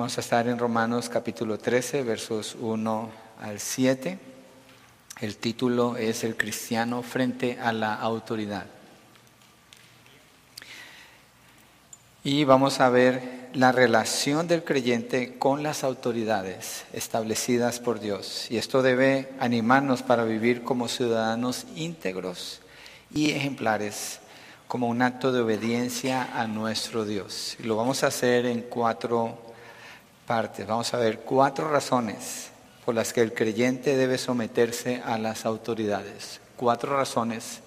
Vamos a estar en Romanos capítulo 13, versos 1 al 7. El título es El cristiano frente a la autoridad. Y vamos a ver la relación del creyente con las autoridades establecidas por Dios. Y esto debe animarnos para vivir como ciudadanos íntegros y ejemplares, como un acto de obediencia a nuestro Dios. Y lo vamos a hacer en cuatro Vamos a ver cuatro razones por las que el creyente debe someterse a las autoridades. Cuatro razones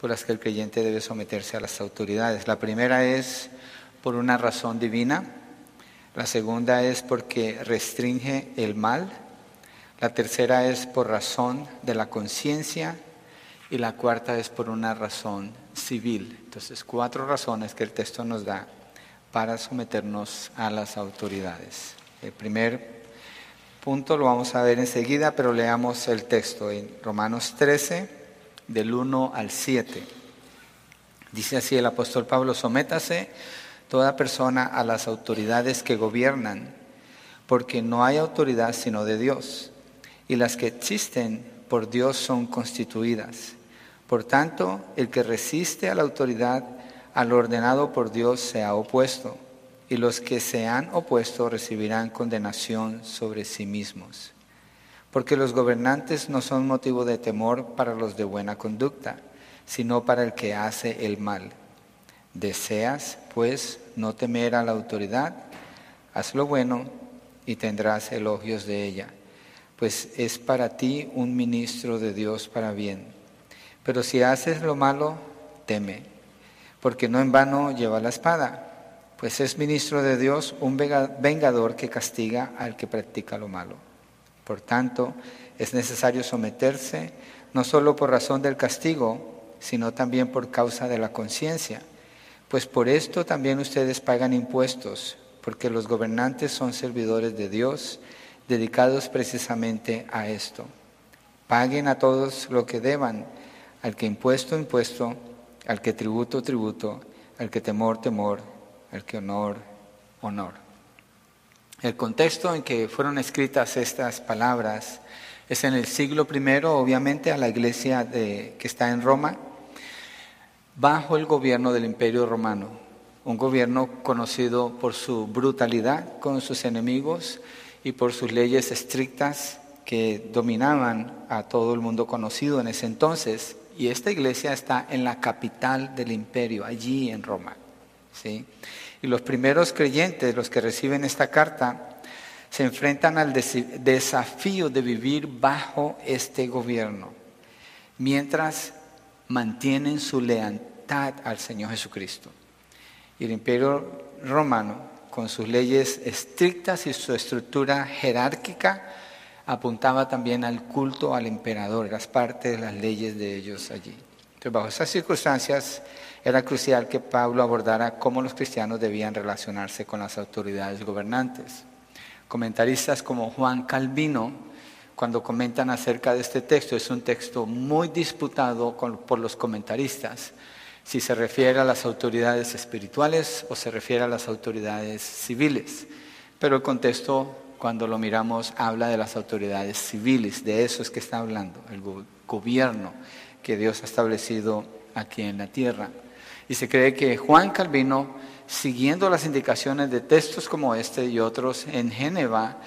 por las que el creyente debe someterse a las autoridades. La primera es por una razón divina, la segunda es porque restringe el mal, la tercera es por razón de la conciencia y la cuarta es por una razón civil. Entonces, cuatro razones que el texto nos da para someternos a las autoridades. El primer punto lo vamos a ver enseguida, pero leamos el texto en Romanos 13, del 1 al 7. Dice así el apóstol Pablo, sométase toda persona a las autoridades que gobiernan, porque no hay autoridad sino de Dios, y las que existen por Dios son constituidas. Por tanto, el que resiste a la autoridad, al ordenado por Dios, se ha opuesto, y los que se han opuesto recibirán condenación sobre sí mismos. Porque los gobernantes no son motivo de temor para los de buena conducta, sino para el que hace el mal Deseas, pues, no temer a la autoridad, haz lo bueno y tendrás elogios de ella, pues es para ti un ministro de Dios para bien. Pero si haces lo malo, teme, porque no en vano lleva la espada, pues es ministro de Dios un vengador que castiga al que practica lo malo. Por tanto, es necesario someterse no solo por razón del castigo, sino también por causa de la conciencia pues por esto también ustedes pagan impuestos, porque los gobernantes son servidores de Dios, dedicados precisamente a esto. Paguen a todos lo que deban, al que impuesto, impuesto, al que tributo, tributo, al que temor, temor, al que honor, honor. El contexto en que fueron escritas estas palabras es en el siglo I, obviamente, a la iglesia que está en Roma, bajo el gobierno del Imperio Romano, un gobierno conocido por su brutalidad con sus enemigos y por sus leyes estrictas que dominaban a todo el mundo conocido en ese entonces. Y esta iglesia está en la capital del imperio, allí en Roma. ¿sí? Y los primeros creyentes, los que reciben esta carta, se enfrentan al desafío de vivir bajo este gobierno, mientras mantienen su lealtad al Señor Jesucristo. Y el imperio romano, con sus leyes estrictas y su estructura jerárquica, apuntaba también al culto al emperador, era parte de las leyes de ellos allí. Entonces, bajo esas circunstancias, era crucial que Pablo abordara cómo los cristianos debían relacionarse con las autoridades gobernantes. Comentaristas como Juan Calvino cuando comentan acerca de este texto. Es un texto muy disputado por los comentaristas, si se refiere a las autoridades espirituales o se refiere a las autoridades civiles. Pero el contexto, cuando lo miramos, habla de las autoridades civiles, de eso es que está hablando, el gobierno que Dios ha establecido aquí en la tierra. Y se cree que Juan Calvino, siguiendo las indicaciones de textos como este y otros en Génova,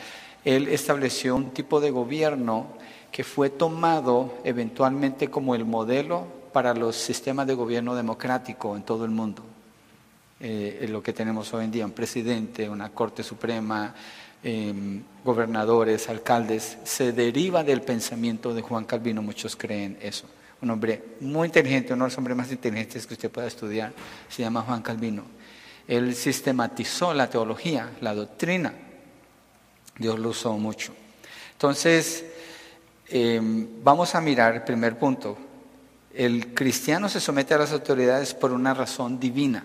él estableció un tipo de gobierno que fue tomado eventualmente como el modelo para los sistemas de gobierno democrático en todo el mundo. Eh, lo que tenemos hoy en día, un presidente, una Corte Suprema, em, gobernadores, alcaldes, se deriva del pensamiento de Juan Calvino, muchos creen eso. Un hombre muy inteligente, uno de los hombres más inteligentes que usted pueda estudiar, se llama Juan Calvino. Él sistematizó la teología, la doctrina, Dios lo usó mucho. Entonces, em, vamos a mirar el primer punto. El cristiano se somete a las autoridades por una razón divina.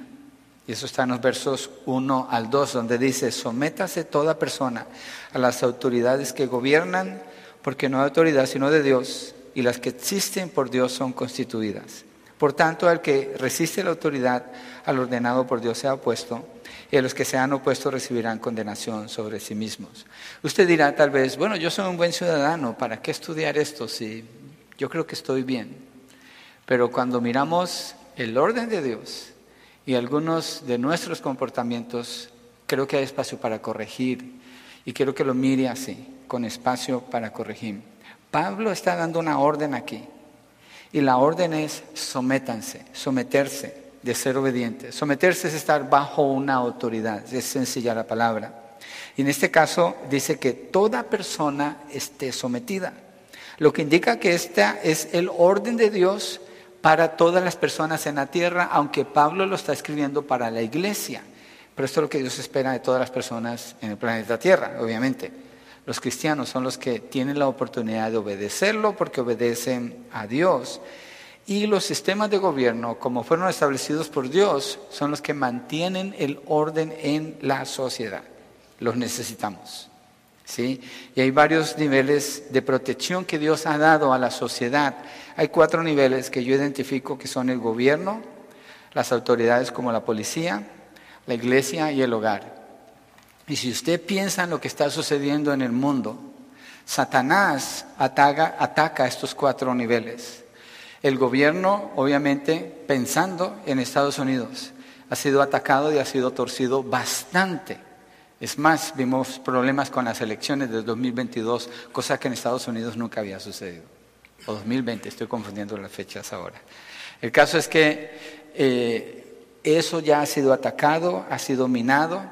Y eso está en los versos 1 al 2, donde dice, sométase toda persona a las autoridades que gobiernan, porque no hay autoridad sino de Dios, y las que existen por Dios son constituidas. Por tanto, al que resiste la autoridad al ordenado por Dios sea opuesto, y a los que se han opuesto recibirán condenación sobre sí mismos. Usted dirá tal vez, bueno, yo soy un buen ciudadano, ¿para qué estudiar esto si yo creo que estoy bien? Pero cuando miramos el orden de Dios y algunos de nuestros comportamientos, creo que hay espacio para corregir y quiero que lo mire así, con espacio para corregir. Pablo está dando una orden aquí y la orden es sométanse, someterse de ser obedientes. Someterse es estar bajo una autoridad, es sencilla la palabra. Y en este caso dice que toda persona esté sometida, lo que indica que este es el orden de Dios para todas las personas en la tierra, aunque Pablo lo está escribiendo para la iglesia. Pero esto es lo que Dios espera de todas las personas en el planeta Tierra, obviamente. Los cristianos son los que tienen la oportunidad de obedecerlo porque obedecen a Dios. Y los sistemas de gobierno, como fueron establecidos por Dios, son los que mantienen el orden en la sociedad. Los necesitamos. ¿Sí? Y hay varios niveles de protección que Dios ha dado a la sociedad. Hay cuatro niveles que yo identifico que son el gobierno, las autoridades como la policía, la iglesia y el hogar. Y si usted piensa en lo que está sucediendo en el mundo, Satanás ataca, ataca estos cuatro niveles. El gobierno, obviamente, pensando en Estados Unidos, ha sido atacado y ha sido torcido bastante. Es más, vimos problemas con las elecciones del 2022, cosa que en Estados Unidos nunca había sucedido. O 2020, estoy confundiendo las fechas ahora. El caso es que eh, eso ya ha sido atacado, ha sido minado.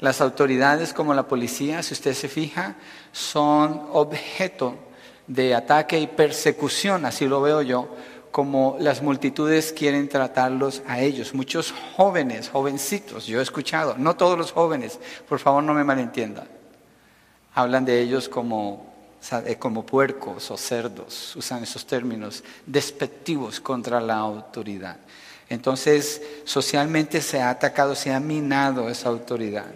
Las autoridades como la policía, si usted se fija, son objeto de ataque y persecución, así lo veo yo, como las multitudes quieren tratarlos a ellos. Muchos jóvenes, jovencitos, yo he escuchado, no todos los jóvenes, por favor no me malentiendan, hablan de ellos como, como puercos o cerdos, usan esos términos despectivos contra la autoridad. Entonces, socialmente se ha atacado, se ha minado esa autoridad.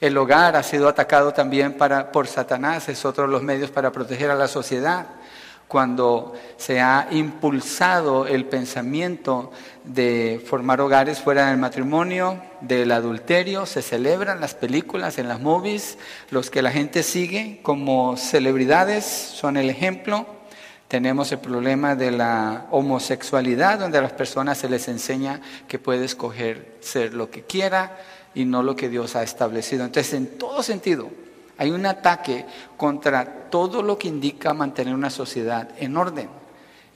El hogar ha sido atacado también para, por Satanás, es otro de los medios para proteger a la sociedad cuando se ha impulsado el pensamiento de formar hogares fuera del matrimonio, del adulterio, se celebran las películas en las movies, los que la gente sigue como celebridades son el ejemplo. Tenemos el problema de la homosexualidad, donde a las personas se les enseña que puede escoger ser lo que quiera y no lo que Dios ha establecido. Entonces, en todo sentido, hay un ataque contra todo lo que indica mantener una sociedad en orden.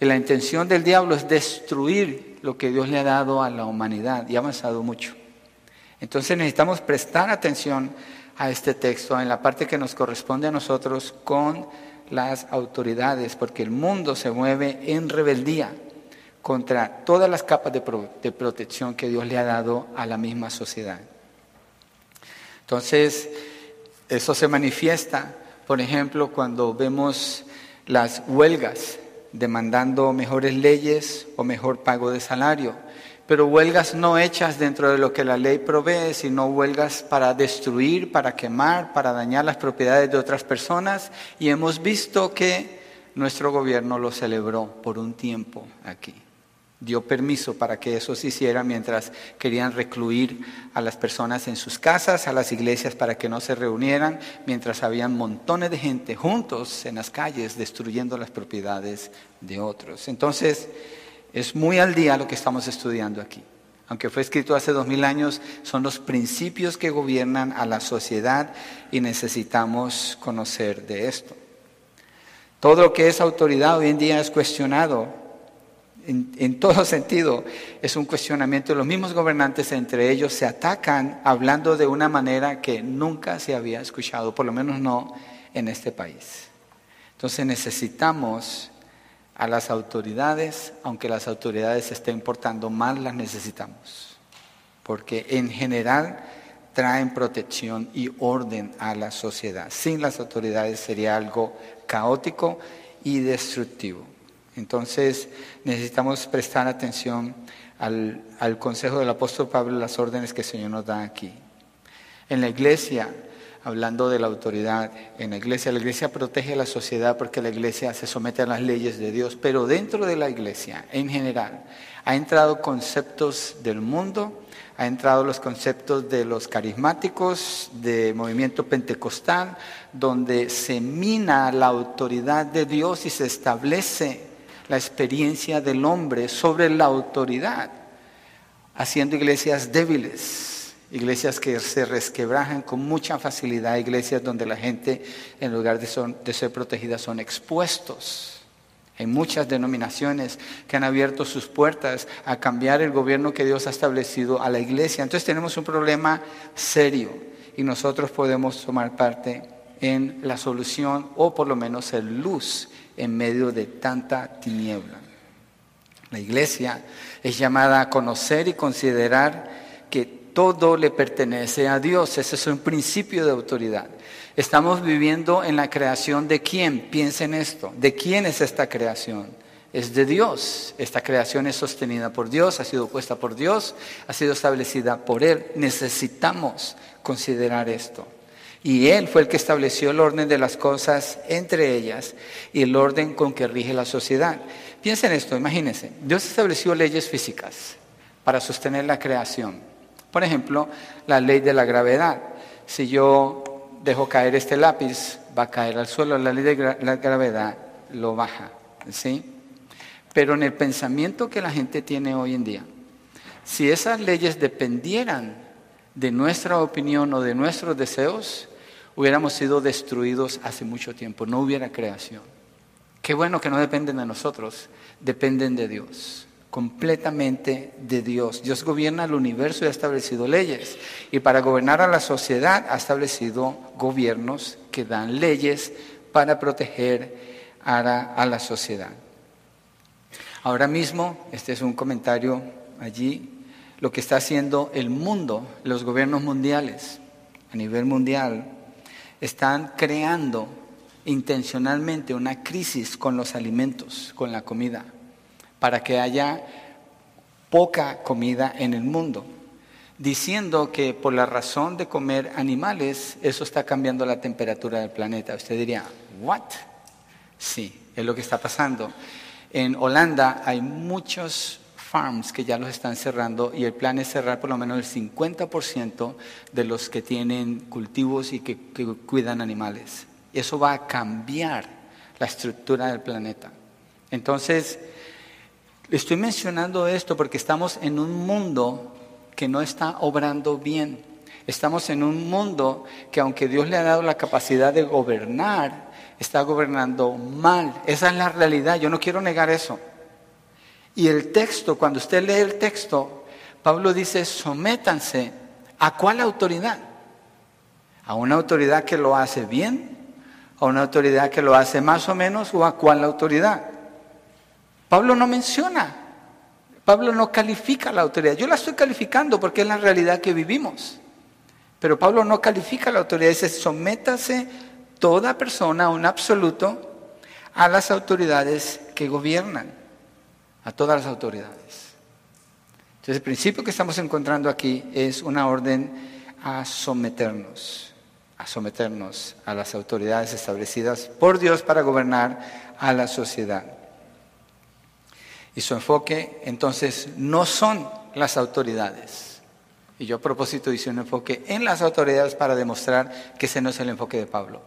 Y la intención del diablo es destruir lo que Dios le ha dado a la humanidad y ha avanzado mucho. Entonces necesitamos prestar atención a este texto en la parte que nos corresponde a nosotros con las autoridades, porque el mundo se mueve en rebeldía contra todas las capas de, protección que Dios le ha dado a la misma sociedad. Entonces, eso se manifiesta, por ejemplo, cuando vemos las huelgas demandando mejores leyes o mejor pago de salario, pero huelgas no hechas dentro de lo que la ley provee, sino huelgas para destruir, para quemar, para dañar las propiedades de otras personas, y hemos visto que nuestro gobierno lo celebró por un tiempo aquí dio permiso para que eso se hiciera mientras querían recluir a las personas en sus casas, a las iglesias para que no se reunieran, mientras habían montones de gente juntos en las calles destruyendo las propiedades de otros. Entonces, es muy al día lo que estamos estudiando aquí. Aunque fue escrito hace dos mil años, son los principios que gobiernan a la sociedad y necesitamos conocer de esto. Todo lo que es autoridad hoy en día es cuestionado en, todo sentido es un cuestionamiento. Los mismos gobernantes entre ellos se atacan hablando de una manera que nunca se había escuchado, por lo menos no en este país. Entonces necesitamos a las autoridades, aunque las autoridades estén portando mal, las necesitamos, porque en general traen protección y orden a la sociedad. Sin las autoridades sería algo caótico y destructivo. Entonces necesitamos prestar atención al, consejo del apóstol Pablo, las órdenes que el Señor nos da aquí. En la iglesia hablando de la autoridad en la iglesia. La iglesia protege a la sociedad porque la iglesia se somete a las leyes de Dios, pero dentro de la iglesia en general ha entrado conceptos del mundo, ha entrado los conceptos de los carismáticos, de movimiento pentecostal, donde se mina la autoridad de Dios y se establece la experiencia del hombre sobre la autoridad, haciendo iglesias débiles, iglesias que se resquebrajan con mucha facilidad, iglesias donde la gente, en lugar de, ser protegida, son expuestos. Hay muchas denominaciones que han abierto sus puertas a cambiar el gobierno que Dios ha establecido a la iglesia. Entonces tenemos un problema serio y nosotros podemos tomar parte en la solución o por lo menos ser luz en medio de tanta tiniebla. La iglesia es llamada a conocer y considerar que todo le pertenece a Dios. Ese es un principio de autoridad. Estamos viviendo en la creación de quién. Piensen esto. ¿De quién es esta creación? Es de Dios. Esta creación es sostenida por Dios, ha sido puesta por Dios, ha sido establecida por Él. Necesitamos considerar esto. Y Él fue el que estableció el orden de las cosas entre ellas y el orden con que rige la sociedad. Piensen esto, imagínense. Dios estableció leyes físicas para sostener la creación. Por ejemplo, la ley de la gravedad. Si yo dejo caer este lápiz, va a caer al suelo. La ley de la gravedad lo baja. ¿sí? Pero en el pensamiento que la gente tiene hoy en día, si esas leyes dependieran de nuestra opinión o de nuestros deseos, hubiéramos sido destruidos hace mucho tiempo, no hubiera creación. Qué bueno que no dependen de nosotros, dependen de Dios, completamente de Dios. Dios gobierna el universo y ha establecido leyes. Y para gobernar a la sociedad ha establecido gobiernos que dan leyes para proteger a a la sociedad. Ahora mismo, este es un comentario allí lo que está haciendo el mundo, los gobiernos mundiales a nivel mundial, están creando intencionalmente una crisis con los alimentos, con la comida, para que haya poca comida en el mundo, diciendo que por la razón de comer animales, eso está cambiando la temperatura del planeta. Usted diría, ¿what? Sí, es lo que está pasando. En Holanda hay muchos farms que ya los están cerrando y el plan es cerrar por lo menos el 50% de los que tienen cultivos y que, cuidan animales. Eso va a cambiar la estructura del planeta. Entonces, estoy mencionando esto porque estamos en un mundo que no está obrando bien. Estamos en un mundo que aunque Dios le ha dado la capacidad de gobernar, está gobernando mal. Esa es la realidad. Yo no quiero negar eso. Y el texto, cuando usted lee el texto, Pablo dice, sométanse. ¿A cuál autoridad? ¿A una autoridad que lo hace bien? ¿A una autoridad que lo hace más o menos? ¿O a cuál autoridad? Pablo no menciona. Pablo no califica la autoridad. Yo la estoy calificando porque es la realidad que vivimos. Pero Pablo no califica la autoridad. Dice, sométase toda persona, un absoluto, a las autoridades que gobiernan a todas las autoridades. Entonces el principio que estamos encontrando aquí es una orden a someternos, a someternos a las autoridades establecidas por Dios para gobernar a la sociedad. Y su enfoque entonces no son las autoridades. Y yo a propósito hice un enfoque en las autoridades para demostrar que ese no es el enfoque de Pablo.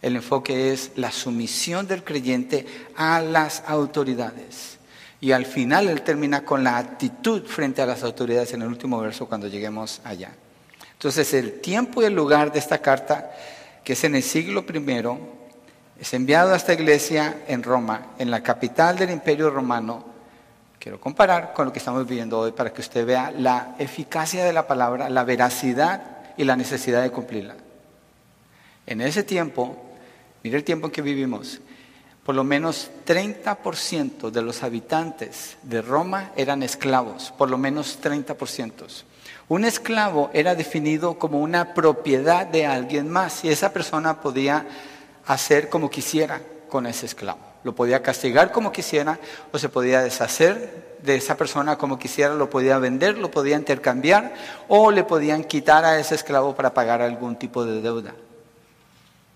El enfoque es la sumisión del creyente a las autoridades. Y al final él termina con la actitud frente a las autoridades en el último verso cuando lleguemos allá. Entonces el tiempo y el lugar de esta carta, que es en el siglo I, es enviado a esta iglesia en Roma, en la capital del imperio romano. Quiero comparar con lo que estamos viviendo hoy para que usted vea la eficacia de la palabra, la veracidad y la necesidad de cumplirla. En ese tiempo, mire el tiempo en que vivimos, por lo menos 30% de los habitantes de Roma eran esclavos, por lo menos 30%. Un esclavo era definido como una propiedad de alguien más y esa persona podía hacer como quisiera con ese esclavo. Lo podía castigar como quisiera o se podía deshacer de esa persona como quisiera, lo podía vender, lo podía intercambiar o le podían quitar a ese esclavo para pagar algún tipo de deuda.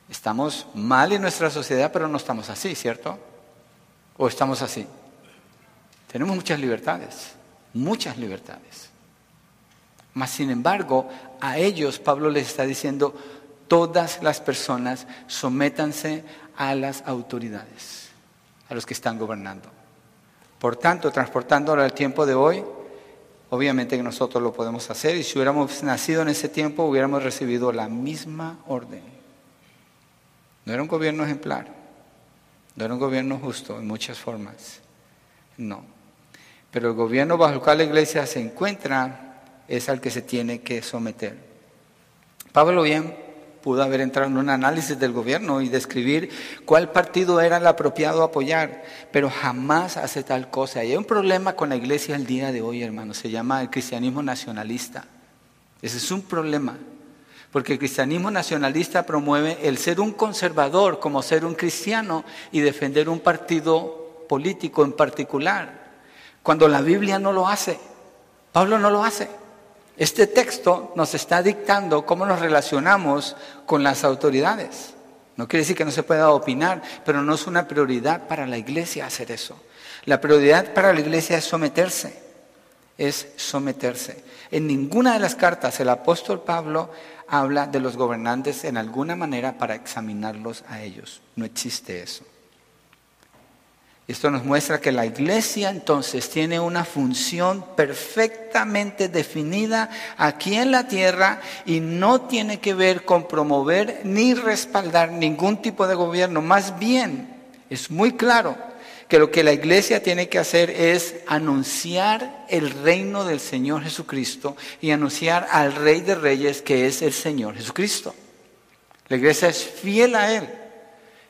Estamos mal en nuestra sociedad, pero no estamos así, ¿cierto? ¿O estamos así? Tenemos muchas libertades, muchas libertades. Mas, sin embargo, a ellos Pablo les está diciendo, todas las personas sométanse a las autoridades, a los que están gobernando. Por tanto, transportándolo al tiempo de hoy, obviamente que nosotros lo podemos hacer y si hubiéramos nacido en ese tiempo hubiéramos recibido la misma orden. No era un gobierno ejemplar, no era un gobierno justo en muchas formas, no. Pero el gobierno bajo el cual la iglesia se encuentra es al que se tiene que someter. Pablo bien pudo haber entrado en un análisis del gobierno y describir cuál partido era el apropiado apoyar, pero jamás hace tal cosa. Y hay un problema con la iglesia el día de hoy, hermano, se llama el cristianismo nacionalista. Ese es un problema, porque el cristianismo nacionalista promueve el ser un conservador como ser un cristiano y defender un partido político en particular, cuando la Biblia no lo hace. Pablo no lo hace. Este texto nos está dictando cómo nos relacionamos con las autoridades. No quiere decir que no se pueda opinar, pero no es una prioridad para la iglesia hacer eso. La prioridad para la iglesia es someterse, es someterse. En ninguna de las cartas el apóstol Pablo habla de los gobernantes en alguna manera para examinarlos a ellos. No existe eso. Esto nos muestra que la iglesia entonces tiene una función perfectamente definida aquí en la tierra y no tiene que ver con promover ni respaldar ningún tipo de gobierno. Más bien, es muy claro que lo que la iglesia tiene que hacer es anunciar el reino del Señor Jesucristo y anunciar al Rey de Reyes que es el Señor Jesucristo. La iglesia es fiel a Él.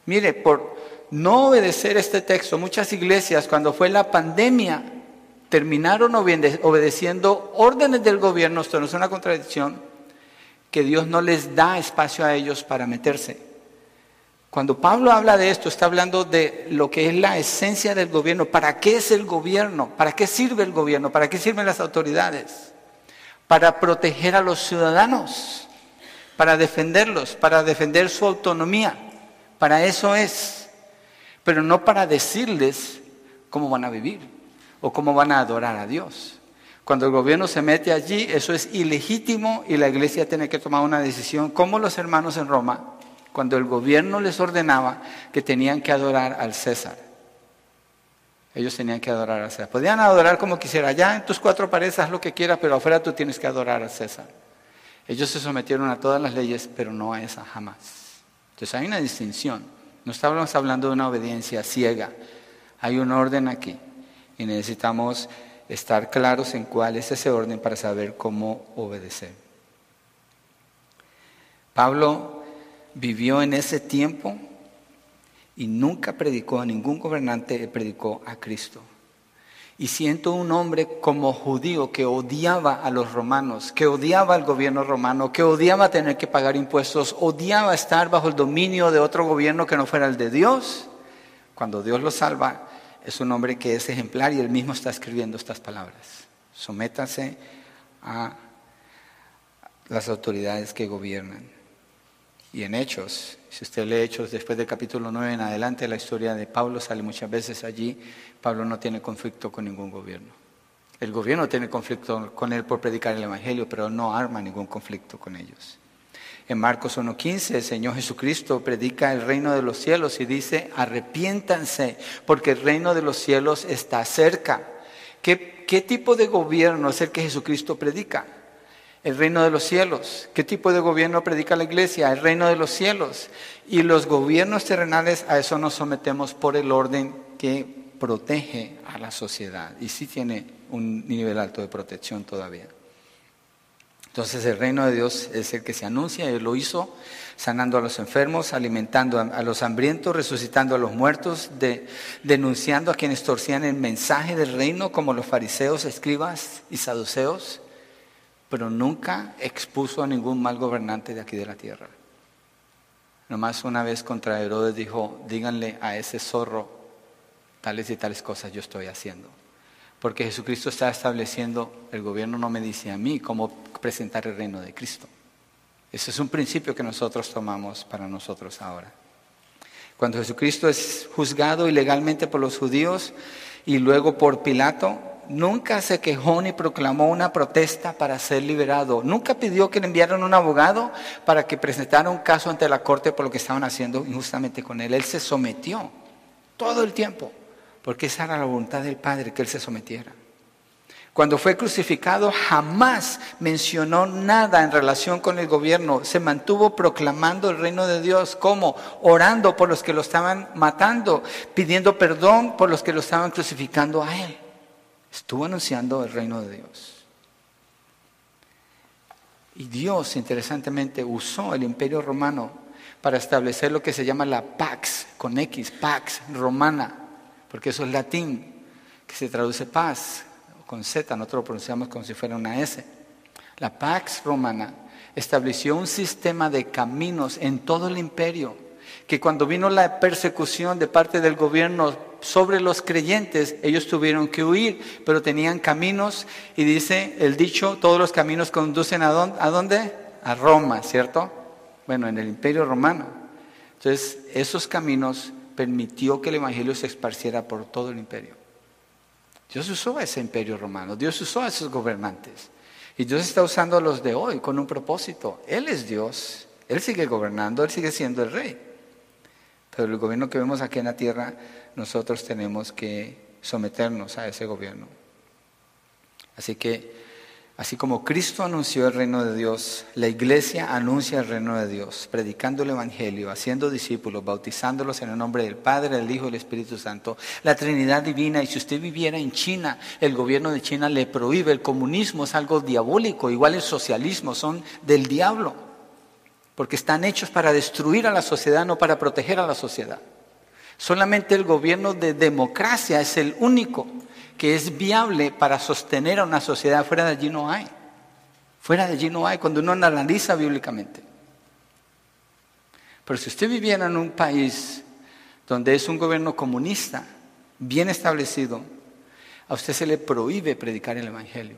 Mire, por, no obedecer este texto, muchas iglesias cuando fue la pandemia terminaron obedeciendo órdenes del gobierno, esto no es una contradicción, que Dios no les da espacio a ellos para meterse. Cuando Pablo habla de esto, está hablando de lo que es la esencia del gobierno. ¿Para qué es el gobierno? ¿Para qué sirve el gobierno? ¿Para qué sirven las autoridades? Para proteger a los ciudadanos, para defenderlos, para defender su autonomía. Para eso es pero no para decirles cómo van a vivir o cómo van a adorar a Dios. Cuando el gobierno se mete allí, eso es ilegítimo y la iglesia tiene que tomar una decisión, como los hermanos en Roma, cuando el gobierno les ordenaba que tenían que adorar al César. Ellos tenían que adorar al César. Podían adorar como quisiera. Ya en tus cuatro paredes haz lo que quieras, pero afuera tú tienes que adorar al César. Ellos se sometieron a todas las leyes, pero no a esa jamás. Entonces hay una distinción. No estamos hablando de una obediencia ciega. Hay un orden aquí y necesitamos estar claros en cuál es ese orden para saber cómo obedecer. Pablo vivió en ese tiempo y nunca predicó a ningún gobernante, predicó a Cristo. Y siento un hombre como judío que odiaba a los romanos, que odiaba al gobierno romano, que odiaba tener que pagar impuestos, odiaba estar bajo el dominio de otro gobierno que no fuera el de Dios. Cuando Dios lo salva, es un hombre que es ejemplar y él mismo está escribiendo estas palabras. Sométase a las autoridades que gobiernan. Y en Hechos, si usted lee Hechos después del capítulo 9 en adelante, la historia de Pablo sale muchas veces allí. Pablo no tiene conflicto con ningún gobierno. El gobierno tiene conflicto con él por predicar el Evangelio, pero no arma ningún conflicto con ellos. En Marcos 1.15 el Señor Jesucristo predica el reino de los cielos y dice, arrepiéntanse porque el reino de los cielos está cerca. ¿Qué, qué tipo de gobierno es el que Jesucristo predica? El reino de los cielos. ¿Qué tipo de gobierno predica la iglesia? El reino de los cielos. Y los gobiernos terrenales a eso nos sometemos por el orden que protege a la sociedad. Y sí tiene un nivel alto de protección todavía. Entonces el reino de Dios es el que se anuncia, Él lo hizo, sanando a los enfermos, alimentando a los hambrientos, resucitando a los muertos, denunciando a quienes torcían el mensaje del reino, como los fariseos, escribas y saduceos pero nunca expuso a ningún mal gobernante de aquí de la tierra. Nomás una vez contra Herodes dijo, díganle a ese zorro tales y tales cosas yo estoy haciendo. Porque Jesucristo está estableciendo, el gobierno no me dice a mí cómo presentar el reino de Cristo. Ese es un principio que nosotros tomamos para nosotros ahora. Cuando Jesucristo es juzgado ilegalmente por los judíos y luego por Pilato, nunca se quejó ni proclamó una protesta para ser liberado. Nunca pidió que le enviaran un abogado para que presentara un caso ante la corte por lo que estaban haciendo injustamente con él. Él se sometió todo el tiempo, porque esa era la voluntad del Padre, que él se sometiera. Cuando fue crucificado jamás mencionó nada en relación con el gobierno. Se mantuvo proclamando el reino de Dios como orando por los que lo estaban matando, pidiendo perdón por los que lo estaban crucificando a él. Estuvo anunciando el reino de Dios. Y Dios, interesantemente, usó el imperio romano para establecer lo que se llama la Pax, con X, Pax romana, porque eso es latín, que se traduce paz, con Z, nosotros lo pronunciamos como si fuera una S. La Pax Romana estableció un sistema de caminos en todo el imperio, que cuando vino la persecución de parte del gobierno sobre los creyentes, ellos tuvieron que huir, pero tenían caminos, y dice el dicho, todos los caminos conducen a dónde? A, a Roma, ¿cierto? Bueno, en el imperio romano. Entonces, esos caminos permitió que el Evangelio se esparciera por todo el imperio. Dios usó ese imperio romano, Dios usó a esos gobernantes. Y Dios está usando a los de hoy con un propósito. Él es Dios, Él sigue gobernando, Él sigue siendo el rey. Pero el gobierno que vemos aquí en la tierra, nosotros tenemos que someternos a ese gobierno. Así que Así como Cristo anunció el reino de Dios, la iglesia anuncia el reino de Dios, predicando el Evangelio, haciendo discípulos, bautizándolos en el nombre del Padre, del Hijo y del Espíritu Santo, la Trinidad Divina. Y si usted viviera en China, el gobierno de China le prohíbe, el comunismo es algo diabólico, igual el socialismo, son del diablo, porque están hechos para destruir a la sociedad, no para proteger a la sociedad. Solamente el gobierno de democracia es el único que es viable para sostener a una sociedad. Fuera de allí no hay. Fuera de allí no hay cuando uno analiza bíblicamente. Pero si usted viviera en un país donde es un gobierno comunista, bien establecido, a usted se le prohíbe predicar el Evangelio.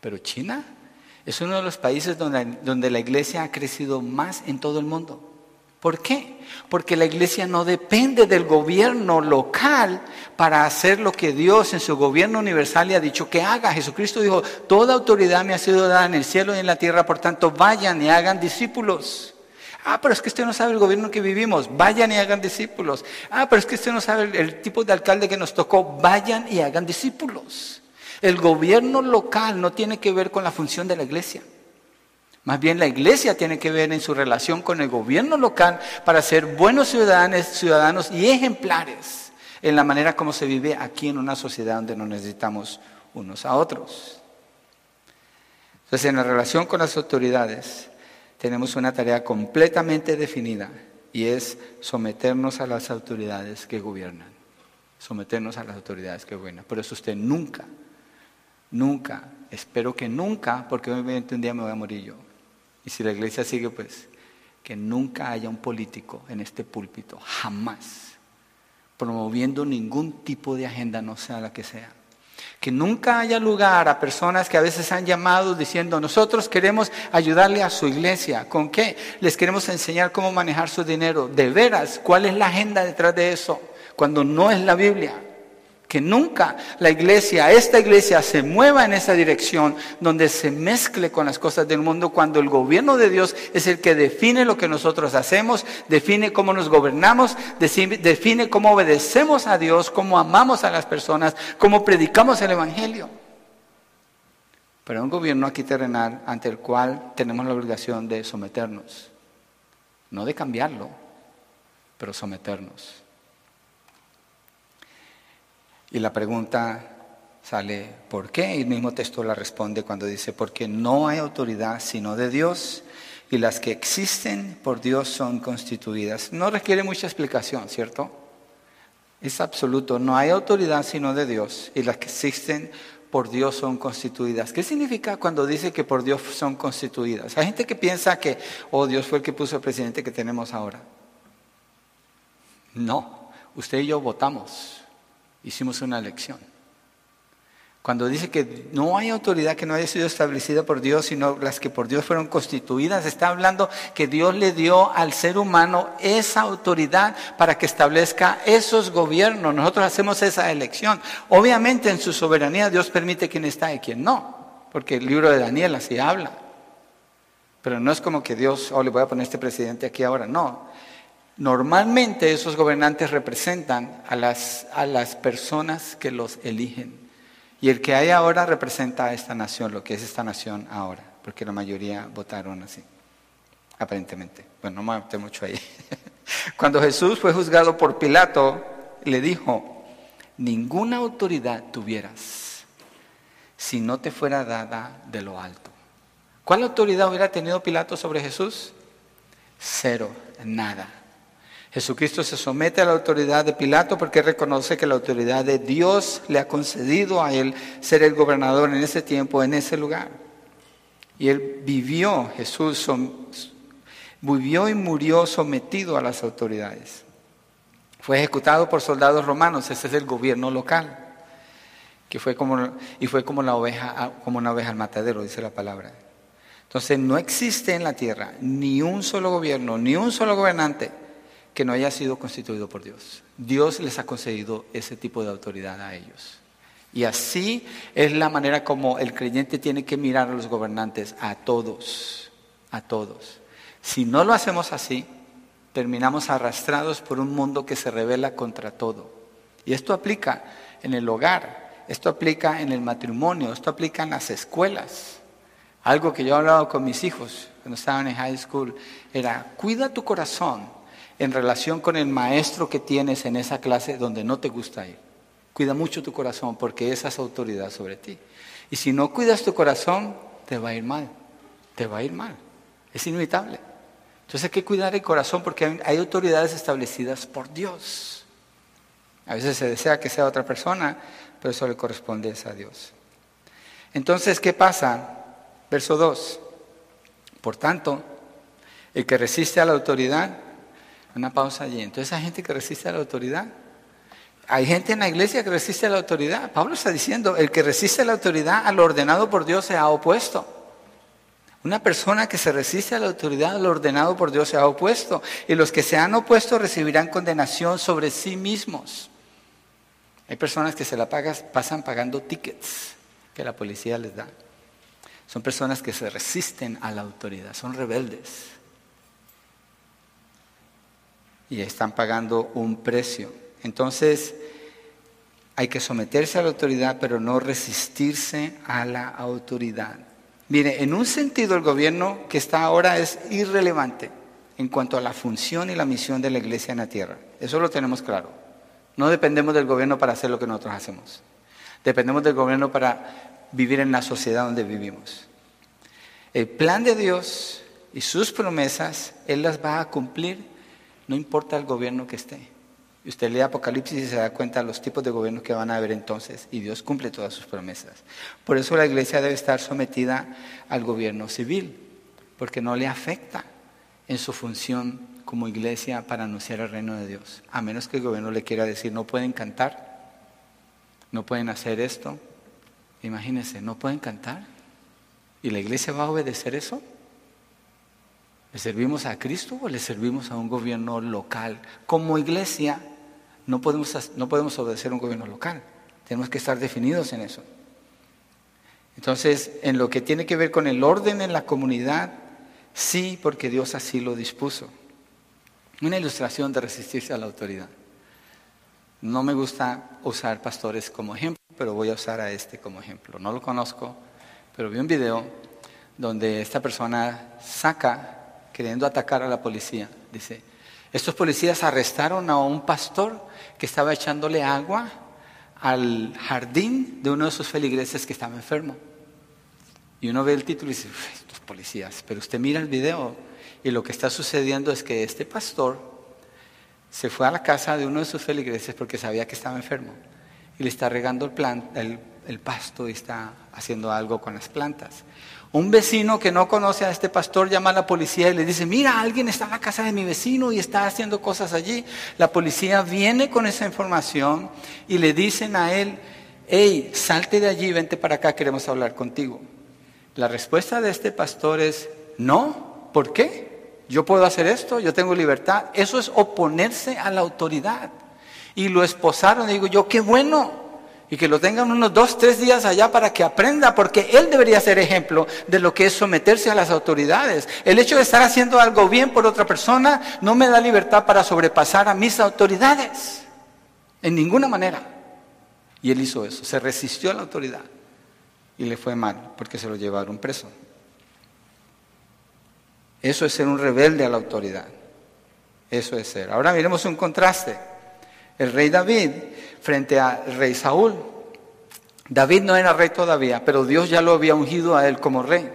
Pero China es uno de los países donde, donde la iglesia ha crecido más en todo el mundo. ¿Por qué? Porque la iglesia no depende del gobierno local para hacer lo que Dios en su gobierno universal le ha dicho que haga. Jesucristo dijo, toda autoridad me ha sido dada en el cielo y en la tierra, por tanto vayan y hagan discípulos. Ah, pero es que usted no sabe el gobierno que vivimos, vayan y hagan discípulos. Ah, pero es que usted no sabe el tipo de alcalde que nos tocó, vayan y hagan discípulos. El gobierno local no tiene que ver con la función de la iglesia. Más bien la iglesia tiene que ver en su relación con el gobierno local para ser buenos ciudadanos, ciudadanos y ejemplares en la manera como se vive aquí en una sociedad donde nos necesitamos unos a otros. Entonces, en la relación con las autoridades tenemos una tarea completamente definida y es someternos a las autoridades que gobiernan. Someternos a las autoridades que gobiernan. Por eso usted nunca, nunca, espero que nunca, porque obviamente un día me voy a morir yo, y si la iglesia sigue, pues que nunca haya un político en este púlpito, jamás, promoviendo ningún tipo de agenda, no sea la que sea. Que nunca haya lugar a personas que a veces han llamado diciendo, nosotros queremos ayudarle a su iglesia. ¿Con qué? Les queremos enseñar cómo manejar su dinero. De veras, ¿cuál es la agenda detrás de eso? Cuando no es la Biblia que nunca la iglesia, esta iglesia se mueva en esa dirección donde se mezcle con las cosas del mundo cuando el gobierno de Dios es el que define lo que nosotros hacemos, define cómo nos gobernamos, define cómo obedecemos a Dios, cómo amamos a las personas, cómo predicamos el Evangelio. Pero un gobierno aquí terrenal ante el cual tenemos la obligación de someternos, no de cambiarlo, pero someternos. Y la pregunta sale, ¿por qué? Y el mismo texto la responde cuando dice, porque no hay autoridad sino de Dios y las que existen por Dios son constituidas. No requiere mucha explicación, ¿cierto? Es absoluto, no hay autoridad sino de Dios y las que existen por Dios son constituidas. ¿Qué significa cuando dice que por Dios son constituidas? Hay gente que piensa que, oh, Dios fue el que puso el presidente que tenemos ahora. No, usted y yo votamos Hicimos una elección. Cuando dice que no hay autoridad que no haya sido establecida por Dios, sino las que por Dios fueron constituidas, está hablando que Dios le dio al ser humano esa autoridad para que establezca esos gobiernos. Nosotros hacemos esa elección. Obviamente en su soberanía Dios permite quién está y quién no, porque el libro de Daniel así habla. Pero no es como que Dios, oh, le voy a poner este presidente aquí ahora, no. Normalmente esos gobernantes representan a las, a las personas que los eligen. Y el que hay ahora representa a esta nación, lo que es esta nación ahora, porque la mayoría votaron así, aparentemente. Bueno, no me meter mucho ahí. Cuando Jesús fue juzgado por Pilato, le dijo, ninguna autoridad tuvieras si no te fuera dada de lo alto. ¿Cuál autoridad hubiera tenido Pilato sobre Jesús? Cero, nada. Jesucristo se somete a la autoridad de Pilato porque reconoce que la autoridad de Dios le ha concedido a él ser el gobernador en ese tiempo, en ese lugar. Y él vivió, Jesús vivió y murió sometido a las autoridades. Fue ejecutado por soldados romanos, ese es el gobierno local, que fue como, y fue como, la oveja, como una oveja al matadero, dice la palabra. Entonces no existe en la tierra ni un solo gobierno, ni un solo gobernante que no haya sido constituido por Dios. Dios les ha concedido ese tipo de autoridad a ellos. Y así es la manera como el creyente tiene que mirar a los gobernantes, a todos, a todos. Si no lo hacemos así, terminamos arrastrados por un mundo que se revela contra todo. Y esto aplica en el hogar, esto aplica en el matrimonio, esto aplica en las escuelas. Algo que yo he hablado con mis hijos cuando estaban en high school era, cuida tu corazón en relación con el maestro que tienes en esa clase donde no te gusta ir. Cuida mucho tu corazón porque esa es autoridad sobre ti. Y si no cuidas tu corazón, te va a ir mal. Te va a ir mal. Es inevitable. Entonces hay que cuidar el corazón porque hay autoridades establecidas por Dios. A veces se desea que sea otra persona, pero eso le corresponde a Dios. Entonces, ¿qué pasa? Verso 2. Por tanto, el que resiste a la autoridad una pausa allí. Entonces hay gente que resiste a la autoridad. Hay gente en la iglesia que resiste a la autoridad. Pablo está diciendo, el que resiste a la autoridad, a lo ordenado por Dios, se ha opuesto. Una persona que se resiste a la autoridad, a lo ordenado por Dios, se ha opuesto. Y los que se han opuesto recibirán condenación sobre sí mismos. Hay personas que se la pasan pagando tickets que la policía les da. Son personas que se resisten a la autoridad, son rebeldes y están pagando un precio. Entonces, hay que someterse a la autoridad, pero no resistirse a la autoridad. Mire, en un sentido el gobierno que está ahora es irrelevante en cuanto a la función y la misión de la iglesia en la tierra. Eso lo tenemos claro. No dependemos del gobierno para hacer lo que nosotros hacemos. Dependemos del gobierno para vivir en la sociedad donde vivimos. El plan de Dios y sus promesas, Él las va a cumplir no importa el gobierno que esté. Usted lee Apocalipsis y se da cuenta de los tipos de gobiernos que van a haber entonces, y Dios cumple todas sus promesas. Por eso la iglesia debe estar sometida al gobierno civil, porque no le afecta en su función como iglesia para anunciar el reino de Dios, a menos que el gobierno le quiera decir, no pueden cantar, no pueden hacer esto. Imagínense, no pueden cantar. ¿Y la iglesia va a obedecer eso? ¿Le servimos a Cristo o le servimos a un gobierno local? Como iglesia no podemos, no podemos obedecer a un gobierno local. Tenemos que estar definidos en eso. Entonces, en lo que tiene que ver con el orden en la comunidad, sí, porque Dios así lo dispuso. Una ilustración de resistirse a la autoridad. No me gusta usar pastores como ejemplo, pero voy a usar a este como ejemplo. No lo conozco, pero vi un video donde esta persona saca queriendo atacar a la policía. Dice, estos policías arrestaron a un pastor que estaba echándole agua al jardín de uno de sus feligreses que estaba enfermo. Y uno ve el título y dice, estos policías, pero usted mira el video y lo que está sucediendo es que este pastor se fue a la casa de uno de sus feligreses porque sabía que estaba enfermo y le está regando el, el pasto y está haciendo algo con las plantas. Un vecino que no conoce a este pastor llama a la policía y le dice, mira, alguien está en la casa de mi vecino y está haciendo cosas allí. La policía viene con esa información y le dicen a él, hey, salte de allí, vente para acá, queremos hablar contigo. La respuesta de este pastor es, no, ¿por qué? Yo puedo hacer esto, yo tengo libertad. Eso es oponerse a la autoridad. Y lo esposaron, digo yo, qué bueno, y que lo tengan unos dos, tres días allá para que aprenda, porque él debería ser ejemplo de lo que es someterse a las autoridades. El hecho de estar haciendo algo bien por otra persona no me da libertad para sobrepasar a mis autoridades, en ninguna manera. Y él hizo eso, se resistió a la autoridad y le fue mal, porque se lo llevaron preso. Eso es ser un rebelde a la autoridad. Eso es ser. Ahora miremos un contraste. El rey David frente al rey Saúl. David no era rey todavía, pero Dios ya lo había ungido a él como rey.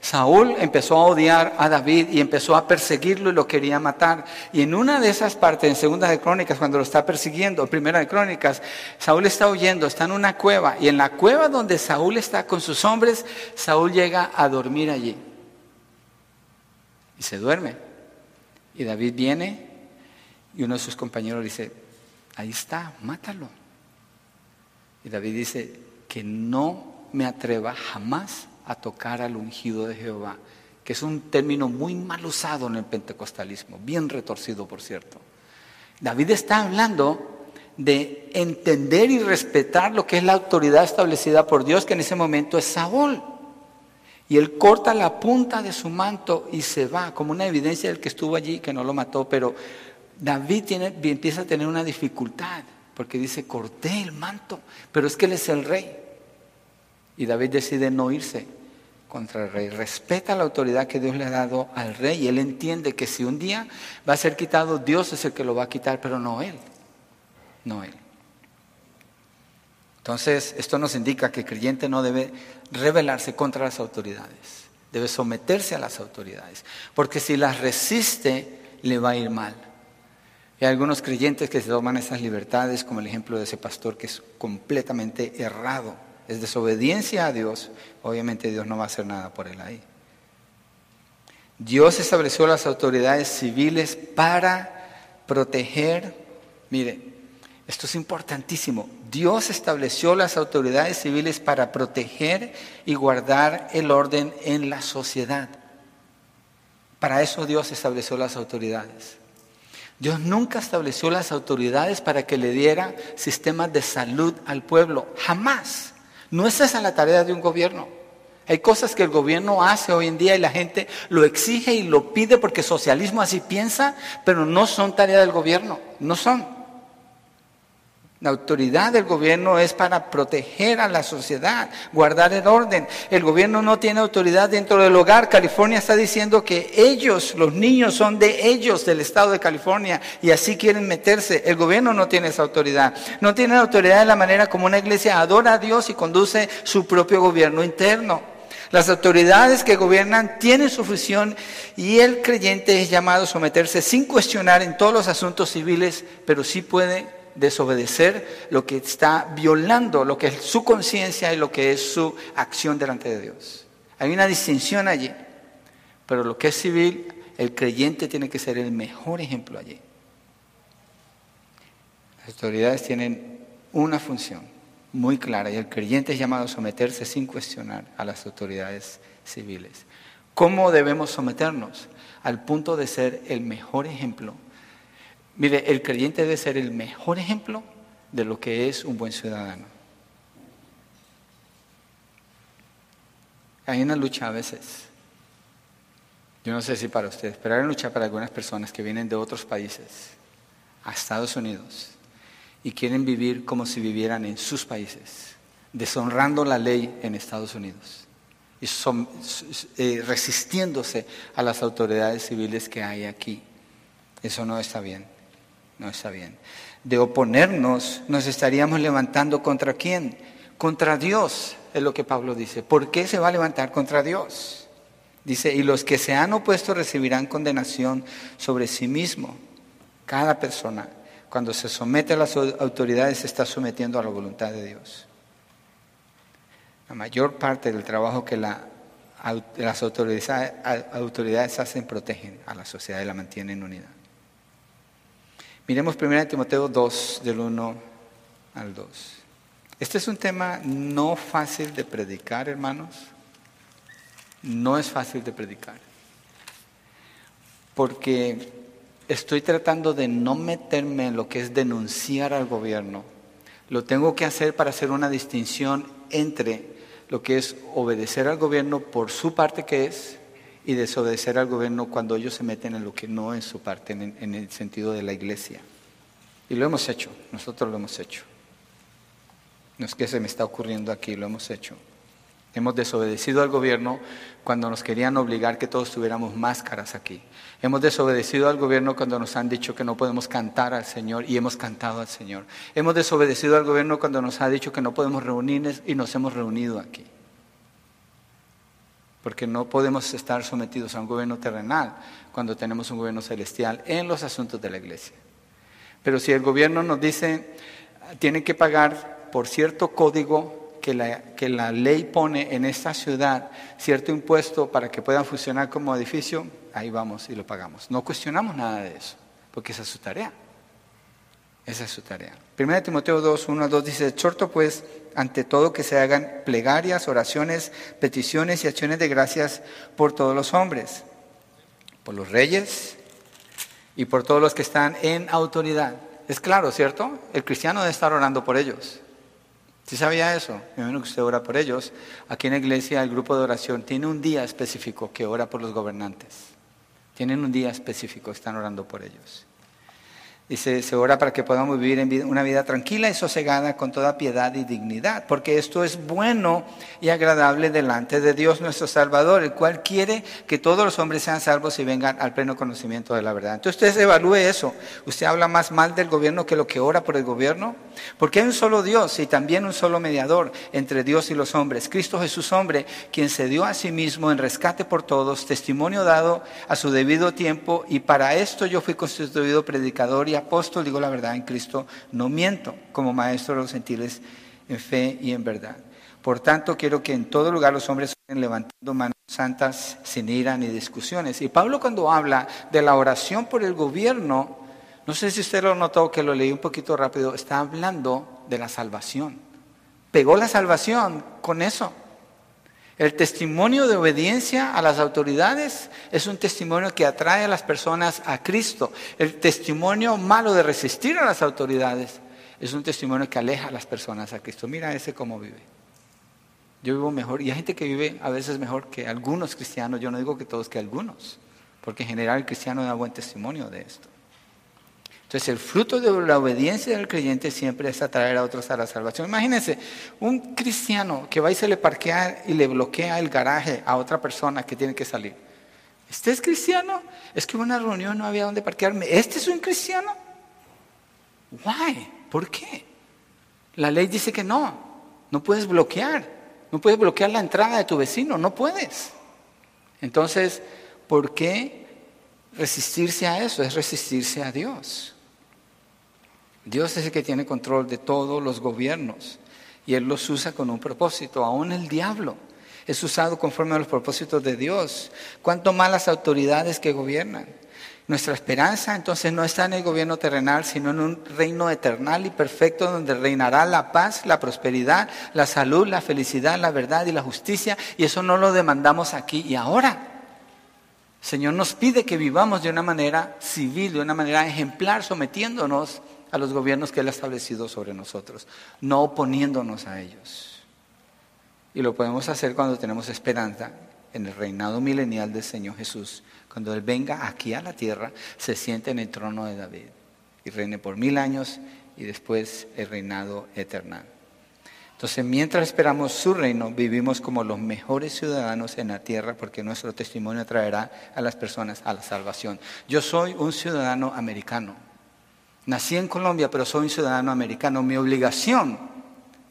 Saúl empezó a odiar a David y empezó a perseguirlo y lo quería matar. Y en una de esas partes, en Segunda de Crónicas, cuando lo está persiguiendo, Primera de Crónicas, Saúl está huyendo, está en una cueva. Y en la cueva donde Saúl está con sus hombres, Saúl llega a dormir allí. Y se duerme. Y David viene y uno de sus compañeros dice, ahí está, mátalo. Y David dice, que no me atreva jamás a tocar al ungido de Jehová, que es un término muy mal usado en el pentecostalismo, bien retorcido por cierto. David está hablando de entender y respetar lo que es la autoridad establecida por Dios, que en ese momento es Saúl. Y él corta la punta de su manto y se va, como una evidencia del que estuvo allí, que no lo mató, pero David tiene, empieza a tener una dificultad, porque dice, corté el manto, pero es que él es el rey. Y David decide no irse contra el rey. Respeta la autoridad que Dios le ha dado al rey y él entiende que si un día va a ser quitado, Dios es el que lo va a quitar, pero no él. No él. Entonces, esto nos indica que el creyente no debe rebelarse contra las autoridades, debe someterse a las autoridades, porque si las resiste, le va a ir mal. Hay algunos creyentes que se toman esas libertades, como el ejemplo de ese pastor que es completamente errado, es desobediencia a Dios. Obviamente Dios no va a hacer nada por él ahí. Dios estableció las autoridades civiles para proteger, mire, esto es importantísimo, Dios estableció las autoridades civiles para proteger y guardar el orden en la sociedad. Para eso Dios estableció las autoridades. Dios nunca estableció las autoridades para que le diera sistemas de salud al pueblo. Jamás. No es esa la tarea de un gobierno. Hay cosas que el gobierno hace hoy en día y la gente lo exige y lo pide porque socialismo así piensa, pero no son tarea del gobierno. No son. La autoridad del gobierno es para proteger a la sociedad, guardar el orden. El gobierno no tiene autoridad dentro del hogar. California está diciendo que ellos, los niños, son de ellos, del estado de California, y así quieren meterse. El gobierno no tiene esa autoridad. No tiene autoridad de la manera como una iglesia adora a Dios y conduce su propio gobierno interno. Las autoridades que gobiernan tienen su función y el creyente es llamado a someterse sin cuestionar en todos los asuntos civiles, pero sí puede desobedecer lo que está violando lo que es su conciencia y lo que es su acción delante de Dios. Hay una distinción allí, pero lo que es civil, el creyente tiene que ser el mejor ejemplo allí. Las autoridades tienen una función muy clara y el creyente es llamado a someterse sin cuestionar a las autoridades civiles. ¿Cómo debemos someternos? Al punto de ser el mejor ejemplo Mire, el creyente debe ser el mejor ejemplo de lo que es un buen ciudadano. Hay una lucha a veces. Yo no sé si para ustedes, pero hay una lucha para algunas personas que vienen de otros países a Estados Unidos y quieren vivir como si vivieran en sus países, deshonrando la ley en Estados Unidos y son, eh, resistiéndose a las autoridades civiles que hay aquí. Eso no está bien no está bien. De oponernos, nos estaríamos levantando contra quién? Contra Dios, es lo que Pablo dice. ¿Por qué se va a levantar contra Dios? Dice, y los que se han opuesto recibirán condenación sobre sí mismo. Cada persona, cuando se somete a las autoridades, se está sometiendo a la voluntad de Dios. La mayor parte del trabajo que las autoridades, autoridades hacen protegen a la sociedad y la mantienen unida. Miremos 1 Timoteo 2, del 1 al 2. Este es un tema no fácil de predicar, hermanos. No es fácil de predicar. Porque estoy tratando de no meterme en lo que es denunciar al gobierno. Lo tengo que hacer para hacer una distinción entre lo que es obedecer al gobierno por su parte que es y desobedecer al gobierno cuando ellos se meten en lo que no es su parte, en, en el sentido de la iglesia. Y lo hemos hecho, nosotros lo hemos hecho. No es que se me está ocurriendo aquí, lo hemos hecho. Hemos desobedecido al gobierno cuando nos querían obligar que todos tuviéramos máscaras aquí. Hemos desobedecido al gobierno cuando nos han dicho que no podemos cantar al Señor y hemos cantado al Señor. Hemos desobedecido al gobierno cuando nos ha dicho que no podemos reunirnos y nos hemos reunido aquí. Porque no podemos estar sometidos a un gobierno terrenal cuando tenemos un gobierno celestial en los asuntos de la iglesia. Pero si el gobierno nos dice, tienen que pagar por cierto código que la, que la ley pone en esta ciudad cierto impuesto para que puedan funcionar como edificio, ahí vamos y lo pagamos. No cuestionamos nada de eso, porque esa es su tarea. Esa es su tarea. Primera Timoteo 2, 1 a 2 dice, exhorto pues ante todo que se hagan plegarias, oraciones, peticiones y acciones de gracias por todos los hombres, por los reyes y por todos los que están en autoridad. Es claro, ¿cierto? El cristiano debe estar orando por ellos. ¿Sí sabía eso? Me imagino que usted ora por ellos. Aquí en la iglesia el grupo de oración tiene un día específico que ora por los gobernantes. Tienen un día específico, están orando por ellos. Dice, se ora para que podamos vivir una vida tranquila y sosegada con toda piedad y dignidad, porque esto es bueno y agradable delante de Dios nuestro Salvador, el cual quiere que todos los hombres sean salvos y vengan al pleno conocimiento de la verdad. Entonces usted evalúe eso. ¿Usted habla más mal del gobierno que lo que ora por el gobierno? Porque hay un solo Dios y también un solo mediador entre Dios y los hombres, Cristo Jesús hombre, quien se dio a sí mismo en rescate por todos, testimonio dado a su debido tiempo, y para esto yo fui constituido predicador y apóstol, digo la verdad en Cristo, no miento, como maestro de los gentiles en fe y en verdad. Por tanto, quiero que en todo lugar los hombres estén levantando manos santas sin ira ni discusiones. Y Pablo cuando habla de la oración por el gobierno, no sé si usted lo notó, que lo leí un poquito rápido, está hablando de la salvación. Pegó la salvación con eso. El testimonio de obediencia a las autoridades es un testimonio que atrae a las personas a Cristo. El testimonio malo de resistir a las autoridades es un testimonio que aleja a las personas a Cristo. Mira ese cómo vive. Yo vivo mejor y hay gente que vive a veces mejor que algunos cristianos. Yo no digo que todos, que algunos, porque en general el cristiano da buen testimonio de esto. Entonces el fruto de la obediencia del creyente siempre es atraer a otros a la salvación. Imagínense, un cristiano que va y se le parquea y le bloquea el garaje a otra persona que tiene que salir. ¿Este es cristiano? Es que hubo una reunión, no había dónde parquearme. ¿Este es un cristiano? Why? ¿Por qué? La ley dice que no. No puedes bloquear. No puedes bloquear la entrada de tu vecino. No puedes. Entonces, ¿por qué resistirse a eso? Es resistirse a Dios. Dios es el que tiene control de todos los gobiernos y Él los usa con un propósito, aún el diablo es usado conforme a los propósitos de Dios. Cuanto más las autoridades que gobiernan. Nuestra esperanza entonces no está en el gobierno terrenal, sino en un reino eternal y perfecto donde reinará la paz, la prosperidad, la salud, la felicidad, la verdad y la justicia. Y eso no lo demandamos aquí y ahora. Señor nos pide que vivamos de una manera civil, de una manera ejemplar, sometiéndonos a los gobiernos que Él ha establecido sobre nosotros, no oponiéndonos a ellos. Y lo podemos hacer cuando tenemos esperanza en el reinado milenial del Señor Jesús, cuando Él venga aquí a la tierra, se siente en el trono de David y reine por mil años y después el reinado eterno. Entonces, mientras esperamos su reino, vivimos como los mejores ciudadanos en la tierra porque nuestro testimonio traerá a las personas a la salvación. Yo soy un ciudadano americano. Nací en Colombia, pero soy un ciudadano americano. Mi obligación